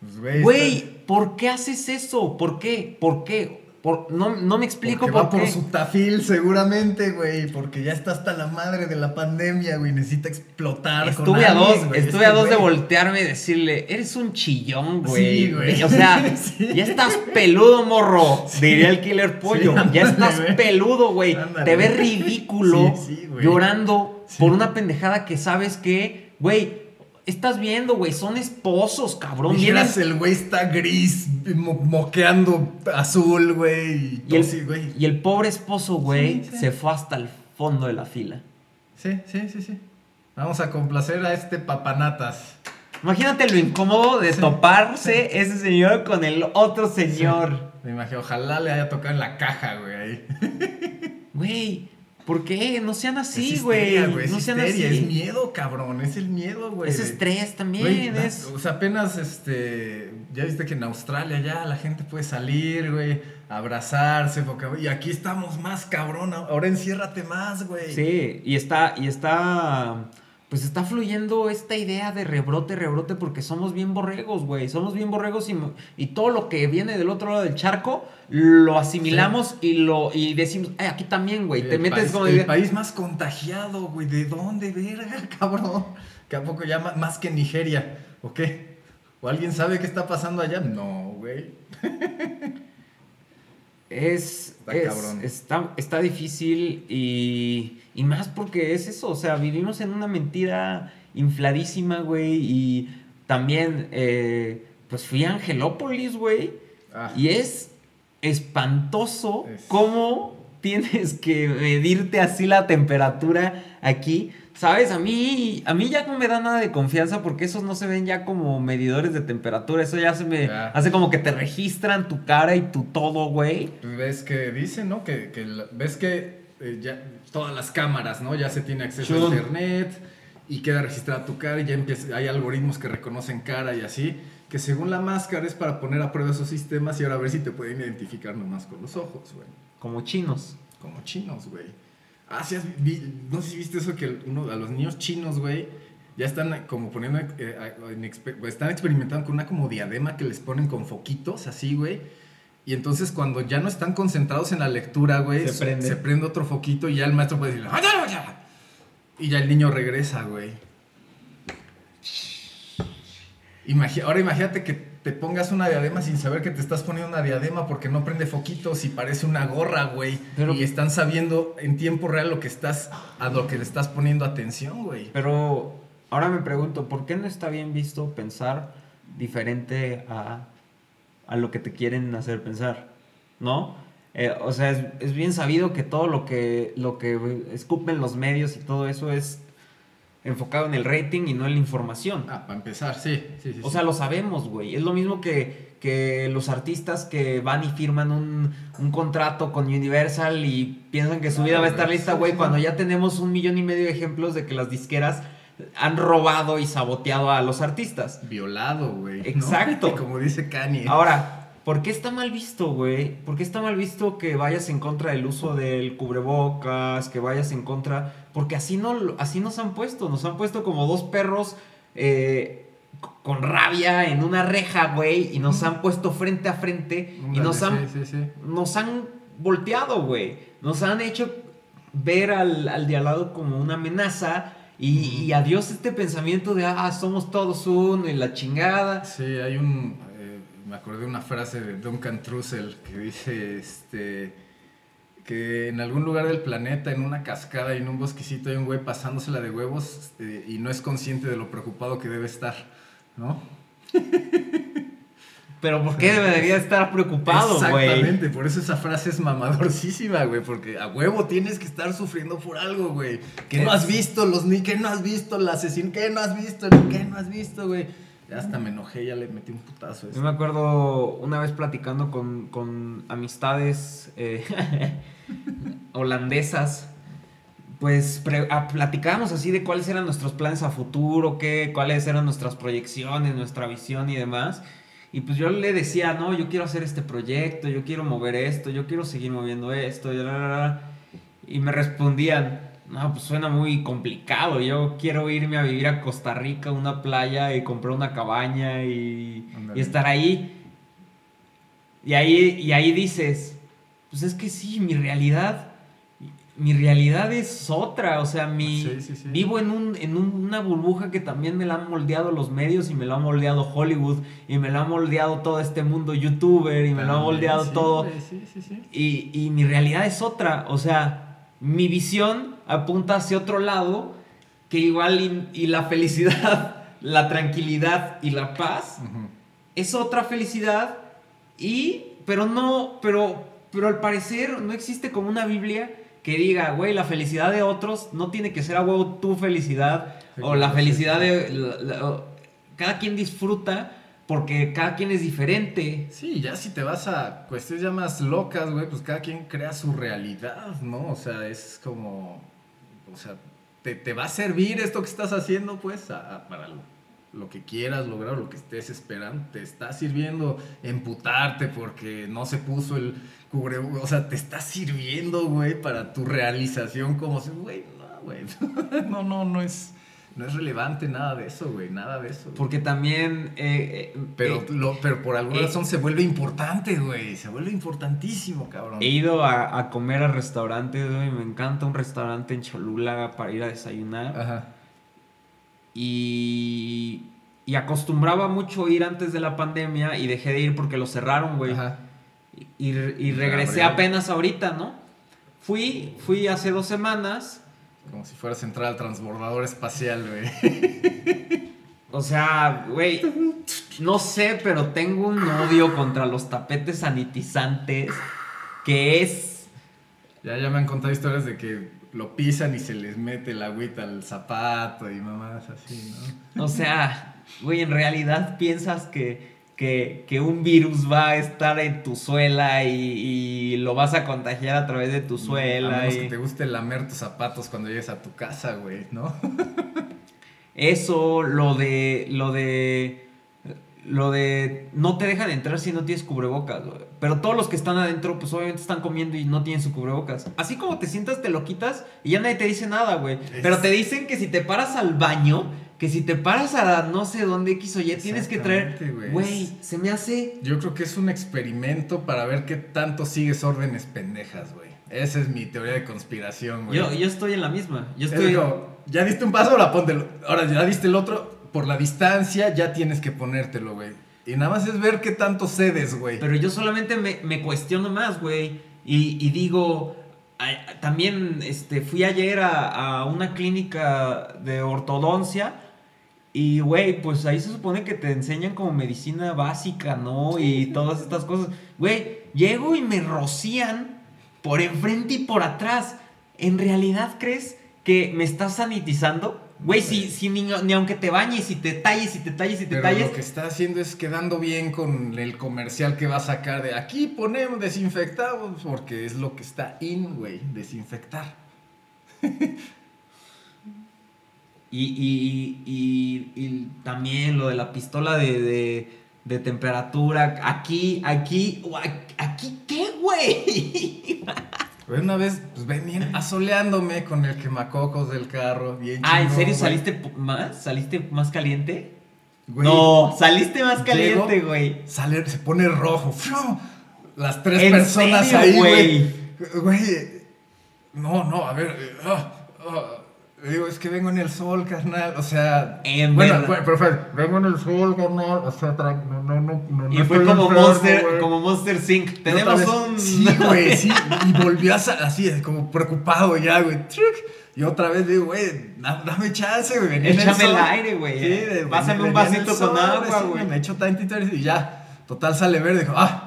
S2: Pues, güey.
S1: ¿por qué haces eso? ¿Por qué? ¿Por qué? Por- no, no me explico
S2: Porque
S1: por
S2: va por su tafil seguramente, güey. Porque ya está hasta la madre de la pandemia, güey. Necesita explotar. con
S1: Estuve a
S2: alguien,
S1: dos,
S2: güey.
S1: estuve
S2: Es
S1: a dos de voltearme y decirle, eres un chillón, güey.
S2: Sí, güey.
S1: O sea,
S2: Sí.
S1: ya estás peludo, morro. Diría el killer pollo.
S2: ándale,
S1: ya estás
S2: güey.
S1: peludo, güey.
S2: Ándale.
S1: Te ves ridículo llorando por una pendejada que sabes que, güey, estás viendo, güey. Son esposos, cabrón.
S2: Dijeras, el güey está gris, mo- moqueando azul, güey.
S1: y, y el pobre esposo, güey,
S2: Sí, sí.
S1: se fue hasta el fondo de la fila.
S2: Sí, sí, sí, sí. Vamos a complacer a este papanatas.
S1: Imagínate lo incómodo de
S2: Sí.
S1: toparse ese señor con el otro señor.
S2: Me imagino, ojalá le haya tocado en la caja, güey, ahí.
S1: Güey, ¿por qué? No sean así,
S2: Es
S1: güey.
S2: histeria, güey. Es
S1: No sean así.
S2: es miedo, cabrón. Es el miedo, güey.
S1: Es estrés también,
S2: Güey, da-
S1: es...
S2: O sea, apenas, este, ya viste que en Australia ya la gente puede salir, güey, abrazarse, porque, y aquí estamos más, cabrón, ahora enciérrate más, güey.
S1: Sí, y está, y está, pues está fluyendo esta idea de rebrote, rebrote, porque somos bien borregos, güey. Somos bien borregos y, y todo lo que viene del otro lado del charco lo asimilamos y lo y decimos, ay, aquí también, güey. Te
S2: el
S1: metes
S2: país,
S1: como...
S2: el
S1: de-
S2: país más contagiado, güey, ¿de dónde, verga, cabrón? Que a poco ya más que Nigeria, ¿o qué? ¿O alguien sabe qué está pasando allá? No, güey.
S1: Es,
S2: Está
S1: es-
S2: cabrón.
S1: está, está difícil y, y más porque es eso, o sea, vivimos en una mentira infladísima, güey, y también, eh, pues fui a Angelópolis, güey,
S2: Ah.
S1: y es espantoso
S2: Es-
S1: cómo tienes que medirte así la temperatura aquí. ¿Sabes? A mí, a mí ya no me da nada de confianza porque esos no se ven ya como medidores de temperatura. Eso ya se me
S2: Ya.
S1: hace como que te registran tu cara y tu todo, güey.
S2: Pues ves que dicen, ¿no? Que, que ves que eh, ya todas las cámaras, ¿no? Ya se tiene acceso a internet y queda registrada tu cara y ya empieza, hay algoritmos que reconocen cara y así, que según la máscara es para poner a prueba esos sistemas y ahora a ver si te pueden identificar nomás con los ojos, güey.
S1: Como chinos.
S2: Como chinos, güey. Ah, sí, no sé si viste eso que uno, a los niños chinos, güey, ya están como poniendo, eh, en exper- están experimentando con una como diadema que les ponen con foquitos, así, güey. Y entonces cuando ya no están concentrados en la lectura, güey,
S1: Se prende.
S2: se prende otro foquito y ya el maestro puede decir, y ya el niño regresa, güey. Imagi- Ahora imagínate que te pongas una diadema sin saber que te estás poniendo una diadema porque no prende foquitos y parece una gorra, güey.
S1: Pero-
S2: Y están sabiendo en tiempo real lo que estás, a lo que le estás poniendo atención, güey.
S1: Pero ahora me pregunto, ¿por qué no está bien visto pensar diferente a, a lo que te quieren hacer pensar? ¿No? Eh, o sea, es, es bien sabido que todo lo que, lo que escupen los medios y todo eso es enfocado en el rating y no en la información.
S2: Ah, para empezar, sí, sí, sí.
S1: O
S2: sí.
S1: sea, lo sabemos, güey. Es lo mismo que, que los artistas que van y firman un, un contrato con Universal y piensan que su vida va a estar lista, güey, cuando ya tenemos un millón y medio de ejemplos de que las disqueras han robado y saboteado a los artistas.
S2: Violado, güey. ¿no?
S1: Exacto.
S2: Como dice Kanye.
S1: Ahora, ¿por qué está mal visto, güey? ¿Por qué está mal visto que vayas en contra del uso del cubrebocas, que vayas en contra? Porque así, no, así nos han puesto, nos han puesto como dos perros eh, con rabia en una reja, güey, y nos han puesto frente a frente y nos han,
S2: Sí, sí, sí.
S1: nos han volteado, güey. Nos han hecho ver al, al de al lado como una amenaza Y, y adiós este pensamiento de, ah, somos todos uno y la chingada.
S2: Sí, hay un. Me acordé de una frase de Duncan Trussell que dice: este, que en algún lugar del planeta, en una cascada y en un bosquecito, hay un güey pasándosela de huevos este, y no es consciente de lo preocupado que debe estar, ¿no?
S1: Pero ¿por qué debería estar preocupado, güey?
S2: Exactamente, por eso esa frase es mamadorcísima, güey, porque a huevo tienes que estar sufriendo por algo, güey. Que no has visto los ni que no has visto el asesino, que no has visto, que no has visto, güey. Ya hasta me enojé, ya le metí un putazo
S1: Yo me acuerdo una vez platicando con, con amistades eh, holandesas, pues pre- a- platicábamos así de cuáles eran nuestros planes a futuro, qué, cuáles eran nuestras proyecciones, nuestra visión y demás. Y pues yo le decía, no, yo quiero hacer este proyecto, yo quiero mover esto, yo quiero seguir moviendo esto, y, la, la, la. y me respondían, no, pues suena muy complicado, yo quiero irme a vivir a Costa Rica, a una playa y comprar una cabaña y, estar ahí. Y ahí, y ahí dices, pues es que sí, mi realidad, mi realidad es otra, o sea, mi,
S2: Sí, sí, sí.
S1: vivo en, un, en un- una burbuja que también me la han moldeado los medios y me lo ha moldeado Hollywood y me lo ha moldeado todo este mundo youtuber y me lo ha moldeado todo. Y, y mi realidad es otra. O sea, mi visión apunta hacia otro lado que igual y, y la felicidad, la tranquilidad y la paz es otra felicidad y pero no, pero pero al parecer no existe como una Biblia que diga, güey, la felicidad de otros no tiene que ser a huevo tu felicidad
S2: Sí,
S1: o la felicidad
S2: sí.
S1: de la- la- o- cada quien disfruta porque cada quien es diferente.
S2: Sí, ya si te vas a cuestiones ya más locas, güey, pues cada quien crea su realidad, ¿no? O sea, es como, o sea, te, te va a servir esto que estás haciendo, pues, a- para lo, lo que quieras lograr, lo que estés esperando. Te está sirviendo emputarte porque no se puso el cubre, o sea, te está sirviendo, güey, para tu realización como si, güey, no, güey, no, no, no es, no es relevante nada de eso, güey, nada de eso. güey.
S1: Porque también... eh, eh,
S2: Pero,
S1: eh,
S2: lo, pero por alguna razón se vuelve importante, güey. Se vuelve importantísimo, cabrón.
S1: He ido a, a comer a restaurantes, güey. Me encanta un restaurante en Cholula para ir a desayunar.
S2: Ajá.
S1: Y, y acostumbraba mucho ir antes de la pandemia y dejé de ir porque lo cerraron, güey.
S2: Ajá.
S1: Y, y regresé apenas ahorita, ¿no? Fui, fui hace dos semanas.
S2: Como si fueras a entrar al transbordador espacial, güey.
S1: O sea, güey, no sé, pero tengo un odio contra los tapetes sanitizantes que es...
S2: Ya, ya me han contado historias de que lo pisan y se les mete el agüita al zapato y mamás así, ¿no?
S1: O sea, güey, en realidad piensas que, que, que un virus va a estar en tu suela y, y lo vas a contagiar a través de tu
S2: A
S1: suela.
S2: menos
S1: y-
S2: que te guste lamer tus zapatos cuando llegues a tu casa, güey, ¿no?
S1: Eso, lo de. Lo de. Lo de. No te dejan entrar si no tienes cubrebocas, güey. Pero todos los que están adentro, pues obviamente están comiendo y no tienen su cubrebocas. Así como te sientas, te lo quitas y ya nadie te dice nada, güey. Pero te dicen que si te paras al baño, que si te paras a no sé dónde X o Y, tienes que traer.
S2: Güey.
S1: Se me hace.
S2: Yo creo que es un experimento para ver qué tanto sigues órdenes pendejas, güey. Esa es mi teoría de conspiración, güey.
S1: Yo, yo estoy en la misma. Yo
S2: Es
S1: estoy.
S2: como, ya diste un paso, ahora póntelo. Ahora ya diste el otro, por la distancia ya tienes que ponértelo, güey. Y nada más es ver qué tanto cedes, güey.
S1: Pero yo solamente me, me cuestiono más, güey. Y, y digo, también este, fui ayer a, a una clínica de ortodoncia. Y, güey, pues ahí se supone que te enseñan como medicina básica, ¿no? y todas estas cosas. Güey, llego y me rocían por enfrente y por atrás. ¿En realidad crees que me estás sanitizando? Güey, si, si ni, ni aunque te bañes y te talles y te talles y te
S2: Pero
S1: talles.
S2: lo que está haciendo es quedando bien con el comercial que va a sacar de aquí ponemos desinfectamos porque es lo que está in, güey, desinfectar.
S1: Y, y- y- y también lo de la pistola de, de- de temperatura. Aquí, aquí, aquí, ¿qué, güey?
S2: Una vez, pues venían asoleándome con el quemacocos del carro, bien
S1: ah, ¿en serio
S2: güey.
S1: saliste más? ¿Saliste más caliente?
S2: Güey,
S1: no, saliste más caliente,
S2: llego,
S1: güey.
S2: Sale, se pone rojo. ¡fiu! Las tres
S1: ¿En
S2: personas
S1: serio,
S2: ahí,
S1: güey?
S2: güey. Güey, no, no, a ver. eh, ah, ah, Le digo, es que vengo en el sol, carnal. O sea.
S1: En
S2: bueno, bueno, pero fue, vengo en el sol, carnal. O sea, no, no, no. no
S1: Y fue como
S2: enfermo,
S1: Monster, como Monster Sync. Tenemos un.
S2: Sí, güey, sí. Y volvió a así, como preocupado ya, güey. Y otra vez digo, güey, da- dame chance, güey. en
S1: Échame el
S2: sol.
S1: aire, güey.
S2: Sí, de-
S1: Pásame un
S2: el
S1: vasito con agua, güey.
S2: Me echo tantito y ya. Total sale verde. Dijo, ah,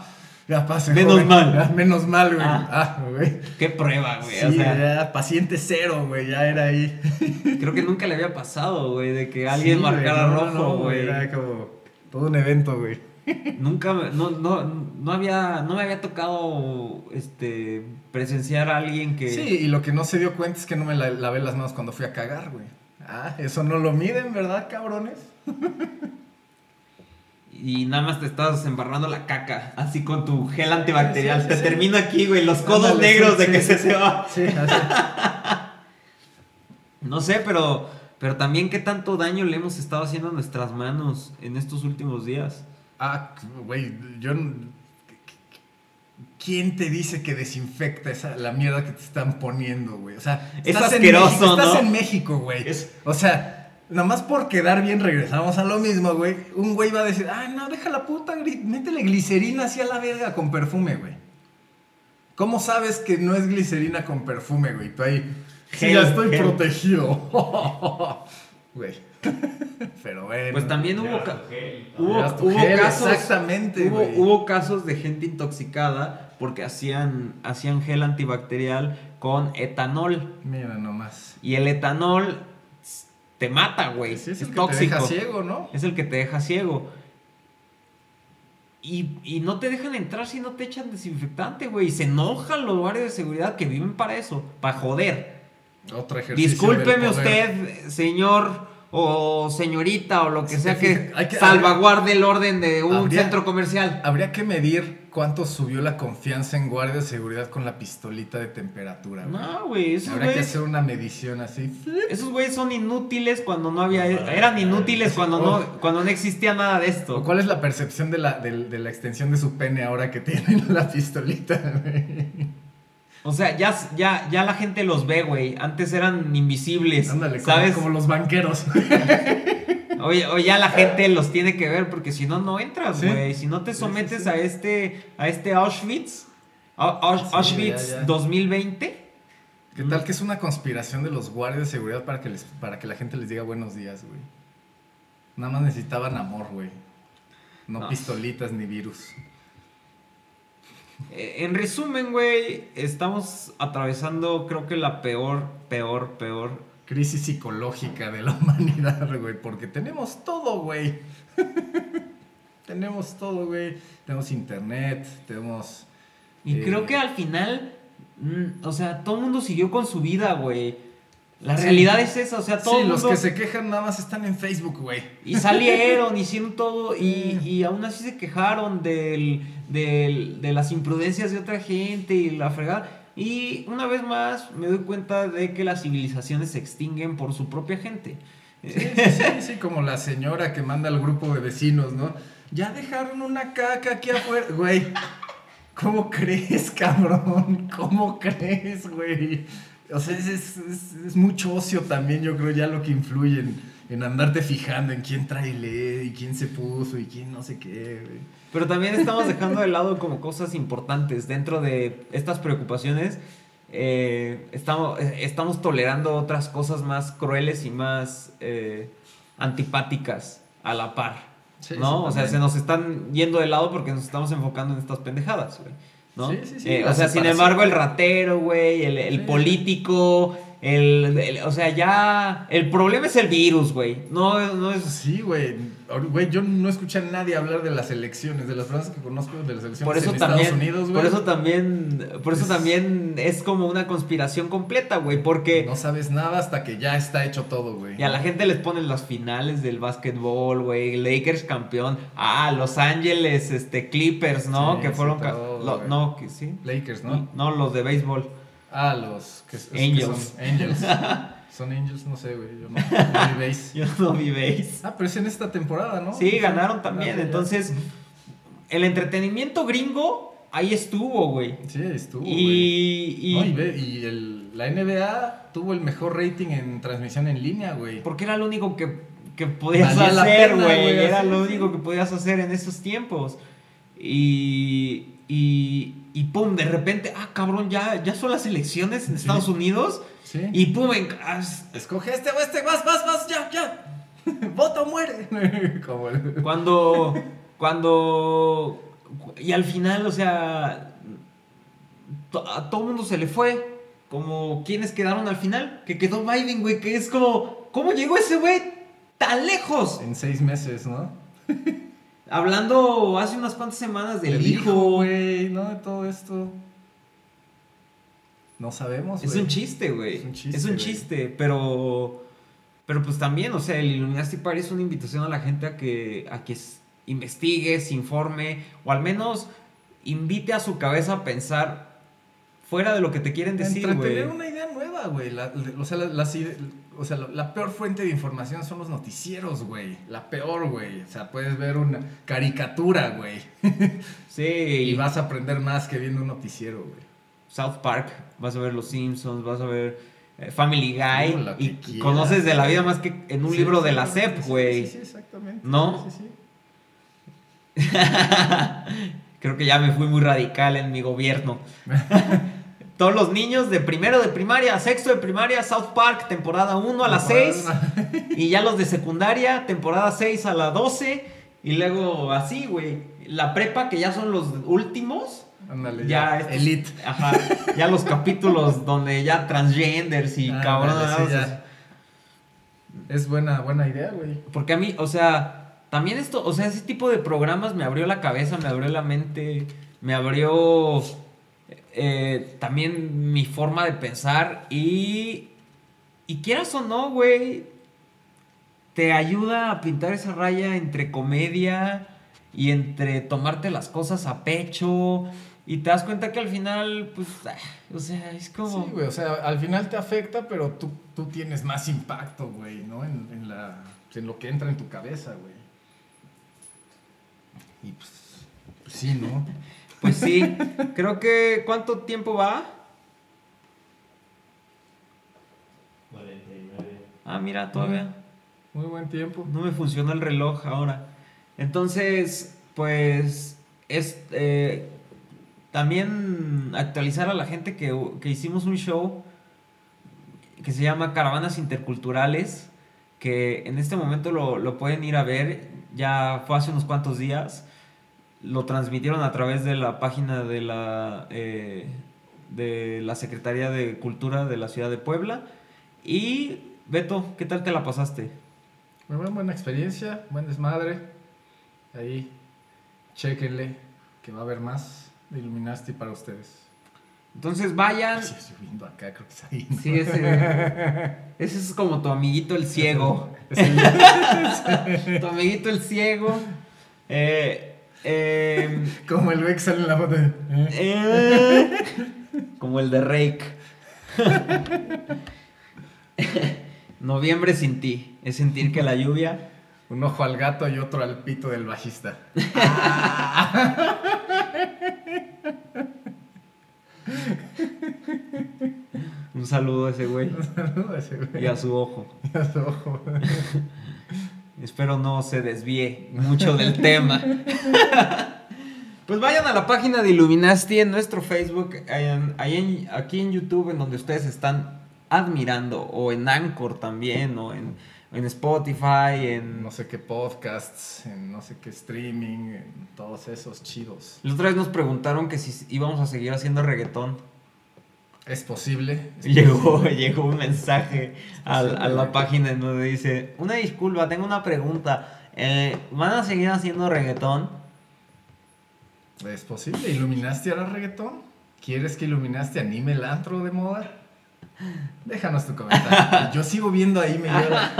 S2: ya pase.
S1: Menos
S2: joven.
S1: mal.
S2: Ya, menos mal, güey.
S1: Ah.
S2: Ah, güey.
S1: Qué prueba, güey.
S2: Sí,
S1: o sea,
S2: ya, paciente cero, güey, ya era ahí.
S1: creo que nunca le había pasado, güey, de que alguien
S2: Sí,
S1: marcara
S2: no, no,
S1: rojo,
S2: no,
S1: güey.
S2: Era como todo un evento, güey.
S1: Nunca, no, no, no había, no me había tocado, este, presenciar a alguien que...
S2: Sí, y lo que no se dio cuenta es que no me la- lavé las manos cuando fui a cagar, güey. Ah, eso no lo miden, ¿verdad, cabrones?
S1: Y nada más te estabas embarrando la caca, así con tu gel antibacterial.
S2: Sí, sí,
S1: te
S2: sí.
S1: termina aquí, güey, los codos
S2: Ándale,
S1: negros de que se
S2: sí.
S1: te va.
S2: Sí.
S1: No sé, pero, pero también qué tanto daño le hemos estado haciendo a nuestras manos en estos últimos días.
S2: Ah, güey, yo... ¿Quién te dice que desinfecta esa, la mierda que te están poniendo, güey? O sea,
S1: Es
S2: estás en
S1: asqueroso,
S2: México- Estás
S1: ¿no?
S2: en México, güey.
S1: Es-
S2: O sea, nomás por quedar bien regresamos a lo mismo, güey. Un güey va a decir, ah, no, deja la puta, métele glicerina así a la verga con perfume, güey. ¿Cómo sabes que no es glicerina con perfume, güey? Tú ahí, sí,
S1: Gel,
S2: ya estoy
S1: gel.
S2: protegido. Güey. Pero bueno.
S1: Pues también hubo, ca-
S3: gel
S1: hubo, hubo
S2: gel,
S1: casos,
S2: exactamente,
S1: hubo,
S2: güey.
S1: hubo casos de gente intoxicada porque hacían, hacían gel antibacterial con etanol.
S2: Mira nomás.
S1: Y el etanol te mata, güey.
S2: Sí, es
S1: es
S2: el que
S1: tóxico.
S2: te deja ciego, ¿no?
S1: Es el que te deja ciego. Y, y no te dejan entrar si no te echan desinfectante, güey. Y se enojan los guardias de seguridad que viven para eso, para joder.
S2: Ejercicio.
S1: Discúlpeme usted, señor o señorita o lo que sea que,
S2: que-
S1: salvaguarde el orden de un
S2: Habría-
S1: centro comercial.
S2: Habría que medir cuánto subió la confianza en guardias de seguridad con la pistolita de temperatura. güey.
S1: No, güey, esos
S2: Habría que hacer una medición así.
S1: esos güeyes son inútiles cuando no había, eran inútiles cuando no, cuando no existía nada de
S2: ¿O
S1: esto.
S2: ¿Cuál es la percepción de la, del- de, la extensión de su pene ahora que tienen la pistolita? güey?
S1: O sea, ya, ya, ya la gente los ve, güey. Antes eran invisibles,
S2: Ándale,
S1: ¿sabes?
S2: como los banqueros.
S1: Oye, o ya la gente los tiene que ver porque si no, no entras,
S2: Sí.
S1: güey. Si no te sometes
S2: sí, sí.
S1: a este, a este Auschwitz, Auschwitz
S2: ya, ya.
S1: 2020.
S2: ¿Qué tal que es una conspiración de los guardias de seguridad para que, les, para que la gente les diga buenos días, güey? Nada más necesitaban amor, güey. No,
S1: No.
S2: pistolitas ni virus.
S1: Eh, En resumen, güey, estamos atravesando, creo que la peor, peor, peor.
S2: Crisis psicológica de la humanidad, güey. Porque tenemos todo, güey. tenemos todo, güey. Tenemos internet, tenemos...
S1: Y
S2: Eh.
S1: creo que al final, mm, o sea, todo el mundo siguió con su vida, güey. La
S2: Sí.
S1: realidad es esa, o sea, todo
S2: sí, los
S1: mundo...
S2: que se quejan nada más están en Facebook, güey.
S1: Y salieron, hicieron todo y, y aún así se quejaron del, del- de las imprudencias de otra gente y la fregada. Y una vez más me doy cuenta de que las civilizaciones se extinguen por su propia gente.
S2: Sí, sí, sí, sí, como la señora que manda al grupo de vecinos, ¿no? Ya dejaron una caca aquí afuera, güey. ¿Cómo crees, cabrón? ¿Cómo crees, güey? O sea, es, es- es- es mucho ocio también, yo creo, ya lo que influye en, en andarte fijando en quién trae LED y quién se puso y quién no sé qué, güey.
S1: Pero también estamos dejando de lado como cosas importantes dentro de estas preocupaciones. eh, estamos, eh, estamos tolerando otras cosas más crueles y más eh, antipáticas a la par.
S2: Sí,
S1: ¿No? o sea, se nos están yendo de lado porque nos estamos enfocando en estas pendejadas, güey. ¿No?
S2: Sí, sí, sí,
S1: Eh, o sea, sin embargo, el ratero, güey, el, el
S2: Sí.
S1: político, el, el- O sea, ya. El problema es el virus, güey. No, no es.
S2: Sí, güey. Güey, yo no escuché a nadie hablar de las elecciones, de las personas que conozco de las elecciones
S1: Por eso
S2: en
S1: también,
S2: Estados Unidos, güey.
S1: por eso también, por eso
S2: Es-
S1: también es como una conspiración completa, güey, porque
S2: No sabes nada hasta que ya está hecho todo, güey.
S1: y a la gente les ponen las finales del básquetbol, güey, Lakers campeón, ah, Los Ángeles, este, Clippers, ¿no?
S2: Sí,
S1: que fueron,
S2: todo,
S1: lo- no, que sí,
S2: Lakers, ¿no?
S1: no, los de béisbol,
S2: Ah, los que,
S1: Angels.
S2: son Angels. son Angels, no sé, güey. Yo no, no vi base.
S1: yo no vi béis.
S2: Ah, pero es en esta temporada, ¿no?
S1: Sí, ganaron también,
S2: ya.
S1: entonces el entretenimiento gringo ahí estuvo, güey.
S2: Sí, estuvo, güey.
S1: Y, y-
S2: No, y ve- y el- la NBA tuvo el mejor rating en transmisión en línea, güey.
S1: porque era lo único que, que podías
S2: Valía
S1: hacer,
S2: pena,
S1: güey.
S2: güey,
S1: Era lo
S2: sí.
S1: único que podías hacer en esos tiempos. Y, y, y pum, de repente, ah, cabrón, ya, ya son las elecciones en
S2: Sí.
S1: Estados Unidos.
S2: Sí.
S1: Y pum, en- ah,
S2: Escoge este o este, vas, vas, vas, ya, ya. Vota o muere. Como el-
S1: Cuando. Cuando. Y al final, o sea. A todo mundo se le fue. Como quienes quedaron al final. Que quedó Biden, güey. Que es como. ¿Cómo llegó ese güey tan lejos?
S2: En seis meses, ¿no?
S1: Hablando hace unas cuantas semanas del
S2: El
S1: hijo.
S2: güey, ¿no? De todo esto. No sabemos,
S1: Es
S2: güey.
S1: un chiste, güey.
S2: Es un chiste,
S1: Es un chiste, pero. Pero pues también, o sea, el Illuminati Party es una invitación a la gente a que, a que investigue, se informe, o al menos invite a su cabeza a pensar fuera de lo que te quieren decir, güey.
S2: Entretener una idea nueva, güey. O sea, la, las ide- o sea, la, la peor fuente de información son los noticieros, güey. La peor, güey. O sea, puedes ver una caricatura, güey.
S1: Sí,
S2: Y vas a aprender más que viendo un noticiero, güey.
S1: South Park, vas a ver Los Simpsons, vas a ver eh, Family Guy,
S2: No,
S1: y
S2: quieras,
S1: conoces de la vida más que en un
S2: Sí,
S1: libro de la
S2: sí,
S1: güey.
S2: Sí, sí, exactamente.
S1: ¿No?
S2: Sí, sí, sí.
S1: Creo que ya me fui muy radical en mi gobierno. Todos los niños de primero de primaria sexto de primaria, South Park, temporada 1 a las 6. Y ya los de secundaria, temporada 6 a la 12. Y luego así, güey. La prepa, que ya son los últimos.
S2: Ándale,
S1: Ya,
S2: ya.
S1: estos-
S2: Elite.
S1: Ajá. Ya los capítulos donde ya transgenders y
S2: sí, ya. Es buena, buena idea, güey.
S1: Porque a mí, o sea, también esto, o sea, ese tipo de programas me abrió la cabeza, me abrió la mente, me abrió eh, también mi forma de pensar y, y quieras o no, güey, te ayuda a pintar esa raya entre comedia y entre tomarte las cosas a pecho y te das cuenta que al final, pues, ah, o sea, es como...
S2: Sí, güey, o sea, al final te afecta, pero tú, tú tienes más impacto, güey, ¿no? En, en la, en lo que entra en tu cabeza, güey. Y pues, pues sí, ¿no?
S1: Pues sí, creo que ¿cuánto tiempo va?
S3: 49.
S1: Ah, mira, todavía
S2: Muy buen tiempo.
S1: no me funciona el reloj ahora. Entonces, pues es eh, también actualizar a la gente que, que hicimos un show que se llama Caravanas Interculturales, que en este momento lo, lo pueden ir a ver, ya fue hace unos cuantos días, lo transmitieron a través de la página de la, eh, de la Secretaría de Cultura de la Ciudad de Puebla. Y Beto, ¿qué tal te la pasaste?
S2: Muy buena, buena experiencia, buen desmadre. Ahí, chéquenle, que va a haber más de Illuminati para ustedes.
S1: Entonces vayan.
S2: Sí, estoy viendo acá, creo que es ahí. ¿no?
S1: Sí, ese, ese es como tu amiguito el ciego. Tu amiguito el ciego. Eh, eh,
S2: como el güey que sale en la foto. ¿eh?
S1: eh, como el de Rake. Noviembre sin ti. Es sentir que la lluvia.
S2: Un ojo al gato y otro al pito del bajista.
S1: Un saludo a ese güey
S2: Ese güey.
S1: y a su ojo.
S2: Y a su ojo.
S1: Espero no se desvíe mucho del tema. Pues vayan a la página de Illuminati en nuestro Facebook, en- ahí en- aquí en YouTube, en donde ustedes están admirando, o en Anchor también, o en, en Spotify, en...
S2: No sé qué podcasts, en no sé qué streaming, en todos esos chidos.
S1: La otra vez nos preguntaron que si íbamos a seguir haciendo reggaetón.
S2: Es posible. es
S1: Llegó,
S2: posible.
S1: llegó un mensaje a, a la página en donde dice, una disculpa, tengo una pregunta. Eh, ¿Van a seguir haciendo reggaetón?
S2: Es posible. ¿Iluminaste hará reggaetón? ¿Quieres que Iluminaste anime el antro de moda? Déjanos tu comentario. Yo sigo viendo ahí, me llora.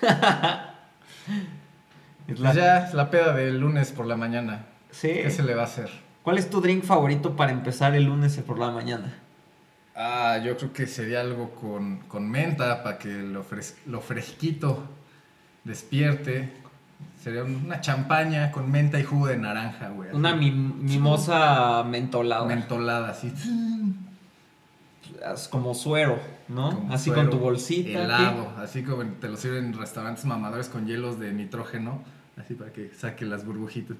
S1: Es la-
S2: Pues ya es la peda del lunes por la mañana.
S1: Sí.
S2: ¿Qué se le va a hacer?
S1: ¿Cuál es tu drink favorito para empezar el lunes por la mañana?
S2: Ah, yo creo que sería algo con, con menta para que lo, fres- lo fresquito despierte. Sería un- una champaña con menta y jugo de naranja, güey.
S1: Una mi- mimosa mentolada.
S2: mentolada, así.
S1: Como suero, ¿no?
S2: como
S1: así
S2: suero,
S1: con tu bolsita.
S2: Helado, así como te lo sirven en restaurantes mamadores con hielos de nitrógeno. Así para que saque las burbujitas.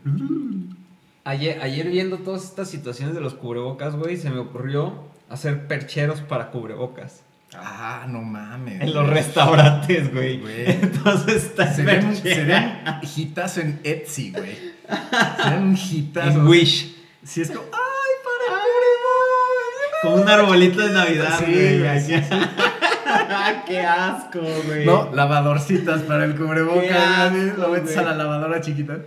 S1: Ayer, ayer viendo todas estas situaciones de los cubrebocas, güey, se me ocurrió hacer percheros para cubrebocas.
S2: Ah, no mames.
S1: En los
S2: güey.
S1: restaurantes, güey.
S2: Güey.
S1: Entonces está
S2: Serían serían hitazo en Etsy, güey. Serían un hitazo.
S1: En Wish.
S2: Sí, es como, ¡ay, para
S1: Como un arbolito de Navidad,
S2: Sí,
S1: güey.
S2: güey,
S1: Qué asco, güey.
S2: No, lavadorcitas para el cubrebocas.
S1: Asco,
S2: Lo metes a la lavadora chiquita.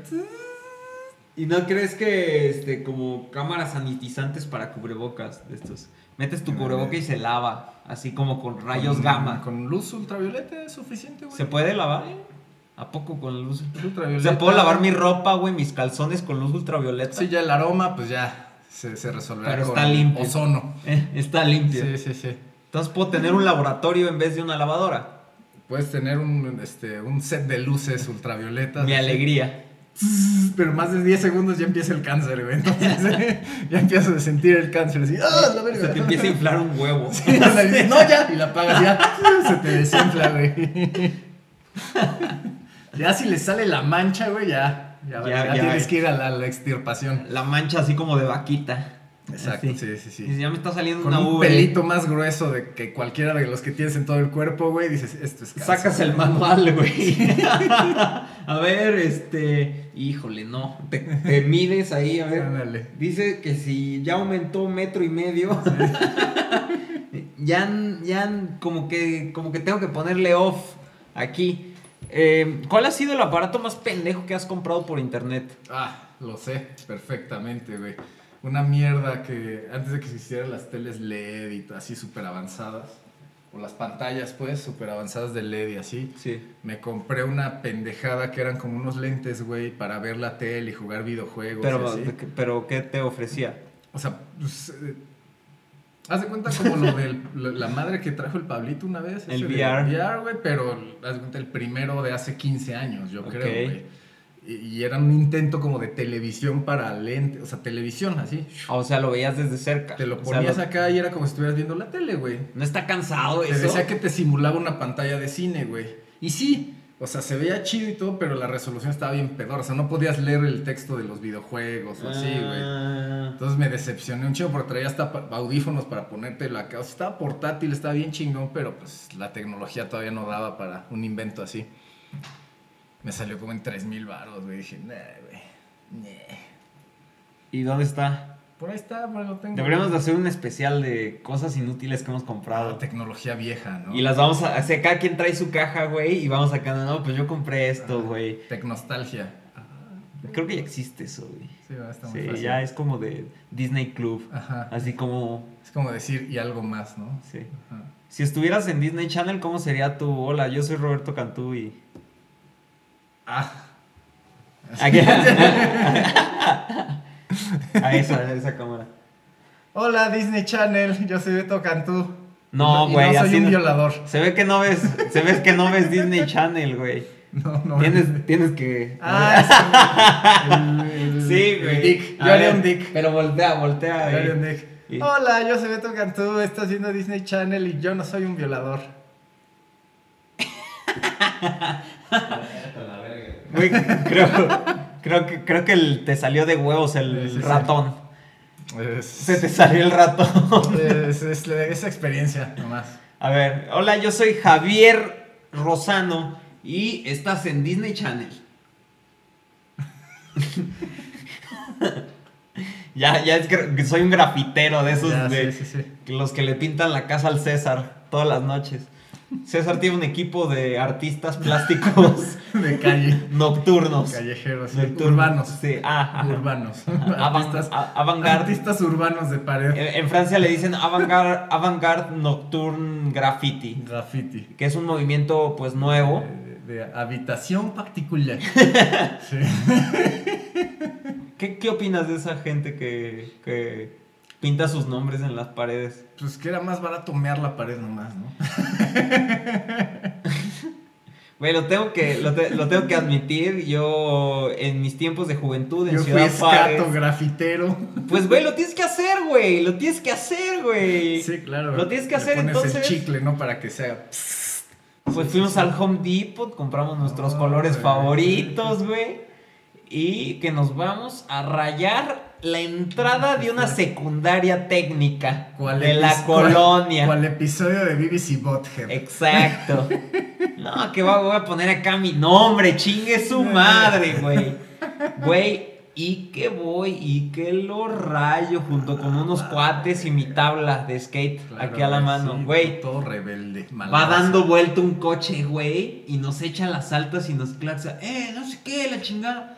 S1: ¿Y no crees que este como cámaras sanitizantes para cubrebocas de estos? Metes tu cubreboca y se lava, así como con rayos
S2: Con-
S1: gamma.
S2: Con luz ultravioleta es suficiente, güey.
S1: ¿Se puede lavar? ¿A poco con luz?
S2: Luz
S1: O
S2: ultravioleta.
S1: sea, puedo lavar mi ropa, güey, mis calzones con luz ultravioleta.
S2: Sí, ya el aroma, pues ya se, se resolverá
S1: Pero
S2: con
S1: está limpio.
S2: ozono.
S1: Eh, está limpio.
S2: Sí, sí, sí.
S1: Entonces puedo tener un laboratorio en vez de una lavadora.
S2: Puedes tener un, este, un set de luces ultravioletas.
S1: Mi
S2: así.
S1: alegría.
S2: Pero más de 10 segundos ya empieza el cáncer, güey. Entonces ya empiezas a sentir el cáncer. Así, ¡ah, la verga!
S1: Se te empieza a inflar un huevo.
S2: Sí, ándale, no, ya. Y la apagas ya. Se te desinfla, güey. Ya si le sale la mancha, güey, ya. Ya,
S1: Ya,
S2: ya
S1: ya.
S2: tienes que ir a la, a la extirpación.
S1: La mancha así como de vaquita.
S2: Exacto, sí, sí, sí.
S1: Y ya me está saliendo
S2: Con
S1: una
S2: un pelito más grueso de que cualquiera de los que tienes en todo el cuerpo, güey, dices, esto es.
S1: Sacas el manual, güey. a ver, este. Híjole, no. Te, te mides ahí, a ver.
S2: Ándale.
S1: Dice que si ya aumentó un metro y medio. ya, ya como que, como que tengo que ponerle off aquí. Eh, ¿Cuál ha sido el aparato más pendejo que has comprado por internet?
S2: Ah, lo sé perfectamente, güey. Una mierda que antes de que se hicieran las teles LED y así súper avanzadas, o las pantallas, pues, súper avanzadas de LED y así,
S1: Sí.
S2: me compré una pendejada que eran como unos lentes, güey, para ver la tele y jugar videojuegos. y
S1: Pero,
S2: así.
S1: pero ¿qué te ofrecía?
S2: O sea, pues, eh, haz de cuenta como lo de la madre que trajo el Pablito una vez.
S1: El VR.
S2: VR, güey, pero haz de cuenta el primero de hace 15 años, yo creo, güey. Y, era un intento como de televisión para lente, o sea, televisión así.
S1: O sea, lo veías desde cerca.
S2: Te lo
S1: O sea,
S2: ponías
S1: lo-
S2: acá y era como si estuvieras viendo la tele, güey.
S1: No está cansado
S2: Te
S1: eso.
S2: decía que te simulaba una pantalla de cine, güey. Y sí, o sea, se veía chido y todo, pero la resolución estaba bien pedor. O sea, no podías leer el texto de los videojuegos o así, güey.
S1: Ah.
S2: Entonces me decepcioné un chingo porque traía hasta audífonos para ponértelo acá. O sea, estaba portátil, estaba bien chingón, pero pues la tecnología todavía no daba para un invento así. Me salió como en 3 mil baros, güey. Dije, nah, güey. nah".
S1: ¿Y dónde está?
S2: Por ahí está, por ahí lo tengo.
S1: Deberíamos de hacer un especial de cosas inútiles que hemos comprado.
S2: Ah, tecnología vieja, ¿no?
S1: Y las vamos a... O sea, cada quien trae su caja, güey, y vamos sacando, no, pues yo compré esto, güey.
S2: Tecnostalgia.
S1: Creo que ya existe eso, güey.
S2: Sí, va, está muy
S1: Sí,
S2: fácil.
S1: ya es como de Disney Club.
S2: Ajá.
S1: Así como...
S2: Es como decir y algo más, ¿no?
S1: Sí.
S2: Ajá.
S1: Si estuvieras en Disney Channel, ¿cómo sería tu... Hola, yo soy Roberto Cantú y...
S2: Ah.
S1: Aquí- a esa, a esa cámara.
S2: Hola Disney Channel, yo soy Beto Cantú.
S1: No, güey,
S2: no soy
S1: así
S2: un
S1: no-
S2: violador.
S1: Se ve que no ves, se ve que no ves Disney Channel, güey.
S2: No, no.
S1: Tienes, tienes que.
S2: Ah, el, el-
S1: sí, güey. A
S2: Yo haría
S1: ver,
S2: un Dick.
S1: Pero voltea, voltea.
S2: Yo haría un Dick.
S1: Y-
S2: Hola, yo soy Beto Cantú, estás viendo Disney Channel y yo no soy un violador.
S1: Creo, creo que, creo que el- te salió de huevos el
S2: Sí, sí, sí.
S1: ratón.
S2: Es,
S1: Se te salió el ratón.
S2: es, es esa experiencia nomás.
S1: A ver, hola, yo soy Javier Rosano y estás en Disney Channel. ya, ya es que soy un grafitero de esos
S2: Ya,
S1: de
S2: sí, sí, sí.
S1: los que le pintan la casa al César todas las noches. César tiene un equipo de artistas plásticos
S2: De calle,
S1: nocturnos.
S2: callejeros, sí,
S1: Nocturnos.
S2: urbanos.
S1: Sí, ah.
S2: Urbanos. Artistas, artistas urbanos de pared.
S1: En, en Francia le dicen avant-garde avant-garde nocturne graffiti,
S2: Graffiti.
S1: que es un movimiento pues nuevo.
S2: De, de habitación particular. sí.
S1: ¿Qué, qué opinas de esa gente que, que pinta sus nombres en las paredes?
S2: Pues que era más barato mear la pared nomás, ¿no?
S1: Güey, lo tengo que, lo, te- lo tengo que admitir. Yo, en mis tiempos de juventud en
S2: Yo fui
S1: Ciudad Juárez.
S2: escato, grafitero.
S1: Pues, güey, lo tienes que hacer, güey. Lo tienes que hacer, güey.
S2: Sí, claro.
S1: Lo tienes que hacer,
S2: pones
S1: entonces-
S2: el chicle, ¿no? Para que sea.
S1: Pues fuimos al Home Depot, compramos nuestros
S2: Oh,
S1: colores favoritos, güey. Y que nos vamos a rayar la entrada de una secundaria técnica
S2: ¿Cuál
S1: de la colonia.
S2: ¿Cuál episodio de BBC Bothead?
S1: Exacto. No, que voy, a poner acá mi nombre, chingue su madre, güey. Güey, y que voy y que lo rayo junto con unos cuates y mi tabla de skate
S2: Claro,
S1: aquí a la
S2: güey,
S1: mano,
S2: sí,
S1: güey.
S2: Todo rebelde.
S1: Va dando vuelta un coche, güey, y nos echa las altas y nos claxa, eh, no sé qué, la chingada.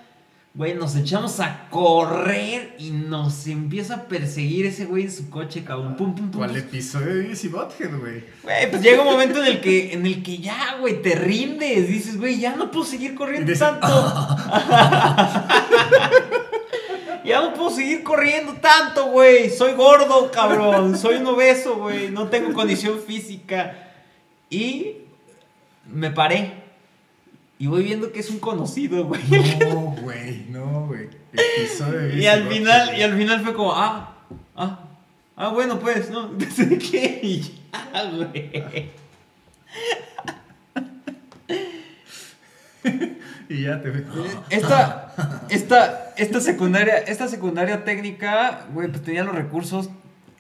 S1: Güey, nos echamos a correr y nos empieza a perseguir ese güey en su coche, cabrón. Pum, pum, pum.
S2: ¿Cuál episodio de BBC Bothead, güey?
S1: Güey, pues llega un momento en el que, en el que ya, güey, te rindes. Dices, güey, ya no puedo seguir corriendo tanto. ya no puedo seguir corriendo tanto, güey. Soy gordo, cabrón. Soy un obeso, güey. No tengo condición física. Y me paré. Y voy viendo que es un conocido, güey.
S2: No, güey, no, güey.
S1: Y al final, y al final fue como, ah, ah, ah, bueno, pues, no, sé qué, y ya, güey.
S2: Y ya te
S1: Esta, esta, esta secundaria, esta secundaria técnica, güey, pues tenía los recursos,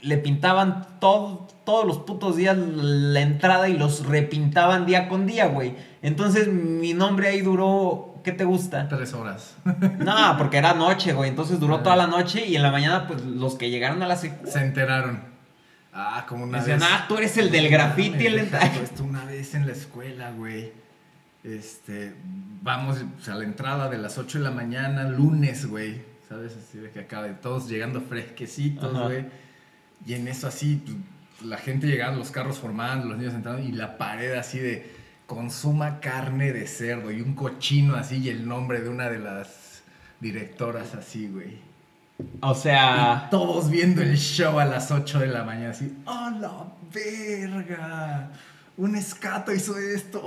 S1: le pintaban todo, todos los putos días la entrada y los repintaban día con día, güey. Entonces mi nombre ahí duró, ¿qué te gusta?
S2: Tres horas.
S1: No, porque era noche, güey. Entonces duró toda la noche y en la mañana, pues los que llegaron a la secu
S2: Se enteraron. Ah, como una
S1: decían,
S2: vez.
S1: ah, tú eres el del graffiti. el
S2: Esto una vez en la escuela, güey. Este, vamos pues, a la entrada de las 8 de la mañana, lunes, güey. ¿Sabes? Así de que acá de todos llegando fresquecitos,
S1: Ajá.
S2: güey. Y en eso así, la gente llegando, los carros formando, los niños entrando y la pared así de consuma carne de cerdo y un cochino así y el nombre de una de las directoras así, güey.
S1: O sea,
S2: Y todos viendo el show a las 8 de la mañana, así, ¡a la verga! Un escato hizo esto.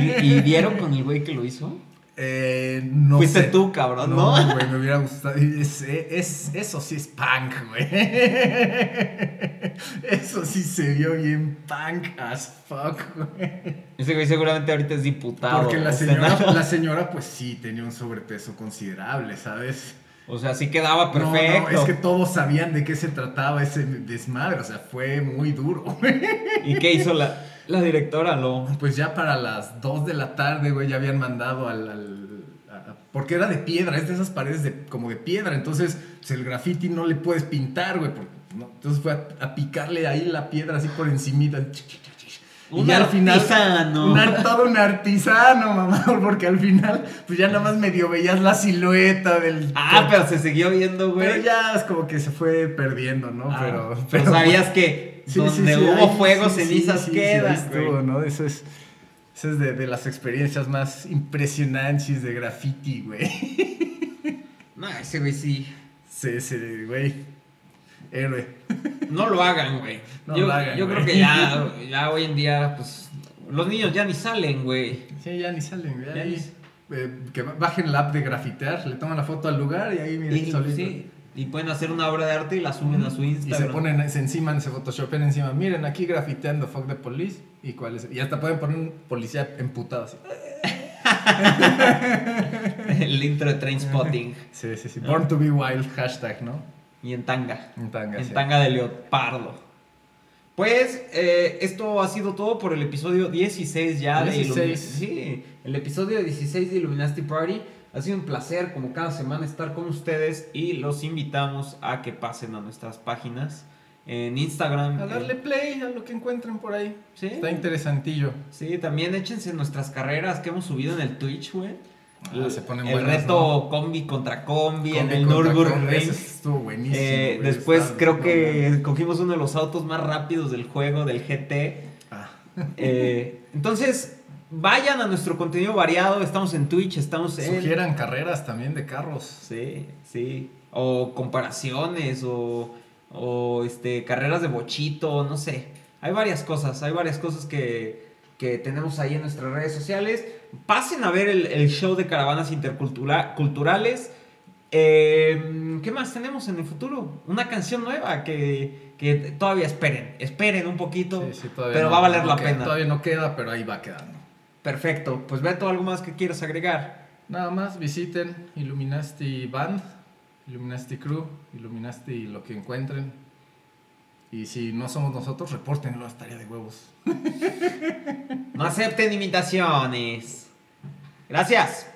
S1: ¿y, y dieron con el güey que lo hizo?
S2: Eh, no
S1: Fuiste
S2: sé.
S1: tú, cabrón, ¿no?
S2: No, güey, me hubiera gustado. Es- es- eso sí es punk, güey. Eso sí se vio bien punk as fuck, güey.
S1: Ese güey seguramente ahorita es diputado.
S2: Porque la señora, la señora, pues sí, tenía un sobrepeso considerable, ¿sabes?
S1: O sea, sí quedaba
S2: No,
S1: perfecto.
S2: No, es que todos sabían de qué se trataba ese desmadre, o sea, fue muy duro, güey.
S1: ¿Y qué hizo la, la directora? Lo...
S2: Pues ya para las 2 de la tarde, güey, ya habían mandado al... al- a- porque era de piedra, es de esas paredes de, como de piedra, entonces pues, el graffiti no le puedes pintar, güey, porque, ¿no? entonces fue a, a picarle ahí la piedra así por encimita. Y
S1: Un
S2: ya al final,
S1: artesano.
S2: un todo un artesano, mamá, porque al final, pues ya nada más medio veías la silueta del...
S1: Ah, pero se siguió viendo, güey.
S2: Pero ya es como que se fue perdiendo, ¿no?
S1: Ah,
S2: pero,
S1: pero sabías que
S2: Sí,
S1: donde
S2: sí, sí,
S1: hubo fuego, cenizas
S2: sí, sí,
S1: quedan,
S2: estuvo. ¿no? Eso es, eso es de, de las experiencias más impresionantes de graffiti, güey.
S1: No, ese güey sí.
S2: Sí, sí, güey. Héroe.
S1: No lo hagan, güey.
S2: No
S1: yo
S2: lo hagan,
S1: yo creo que ya, ya hoy en día, pues, los niños ya ni salen, güey.
S2: Sí, ya ni salen, güey.
S1: Ya ni-
S2: eh, que bajen la app de grafitear, le toman la foto al lugar y ahí miren solito.
S1: sí, y pueden hacer una obra de arte y la suben a su
S2: Y
S1: Instagram.
S2: se ponen se encima, se photoshopen encima. Miren, aquí grafiteando fuck the police. ¿Y cuál es? Y hasta pueden poner un policía emputado así.
S1: El intro de Trainspotting.
S2: Sí, sí, sí. Born to be wild, hashtag, ¿no?
S1: y en tanga.
S2: En tanga,
S1: En
S2: sí.
S1: tanga de leopardo. Pues eh, esto ha sido todo por el episodio 16 ya de
S2: 16.
S1: Illumi- Sí, el episodio 16 de Illuminati Party. Ha sido un placer como cada semana estar con ustedes y los invitamos a que pasen a nuestras páginas en Instagram.
S2: A darle
S1: en-
S2: play a lo que encuentren por ahí.
S1: Sí.
S2: Está interesantillo.
S1: Sí, también échense nuestras carreras que hemos subido en el Twitch, güey.
S2: Ah, se ponen
S1: el
S2: buenas,
S1: reto combi contra combi, en el Nürburgring.
S2: estuvo buenísimo.
S1: Eh,
S2: güey,
S1: después
S2: está-
S1: creo
S2: no,
S1: que cogimos uno de los autos más rápidos del juego, del GT.
S2: Ah,
S1: Eh, entonces, vayan a nuestro contenido variado. Estamos en Twitch, estamos en...
S2: Sugieran carreras también de carros.
S1: Sí, sí. O comparaciones, o, o este, carreras de bochito, no sé. Hay varias cosas, hay varias cosas que, que tenemos ahí en nuestras redes sociales. Pasen a ver el, el show de caravanas interculturales. Eh, ¿Qué más tenemos en el futuro? Una canción nueva que, que todavía esperen, esperen un poquito,
S2: Sí, sí, todavía
S1: pero
S2: no-
S1: va a valer
S2: no
S1: la
S2: queda-
S1: pena.
S2: Todavía no queda, pero ahí va quedando.
S1: Perfecto, pues Beto, ¿algo más que quieras agregar?
S2: Nada más visiten Illuminati Band, Illuminati Crew, Illuminati lo que encuentren. Y si no somos nosotros, repórtenlo, estaría de huevos.
S1: No acepten imitaciones. Gracias.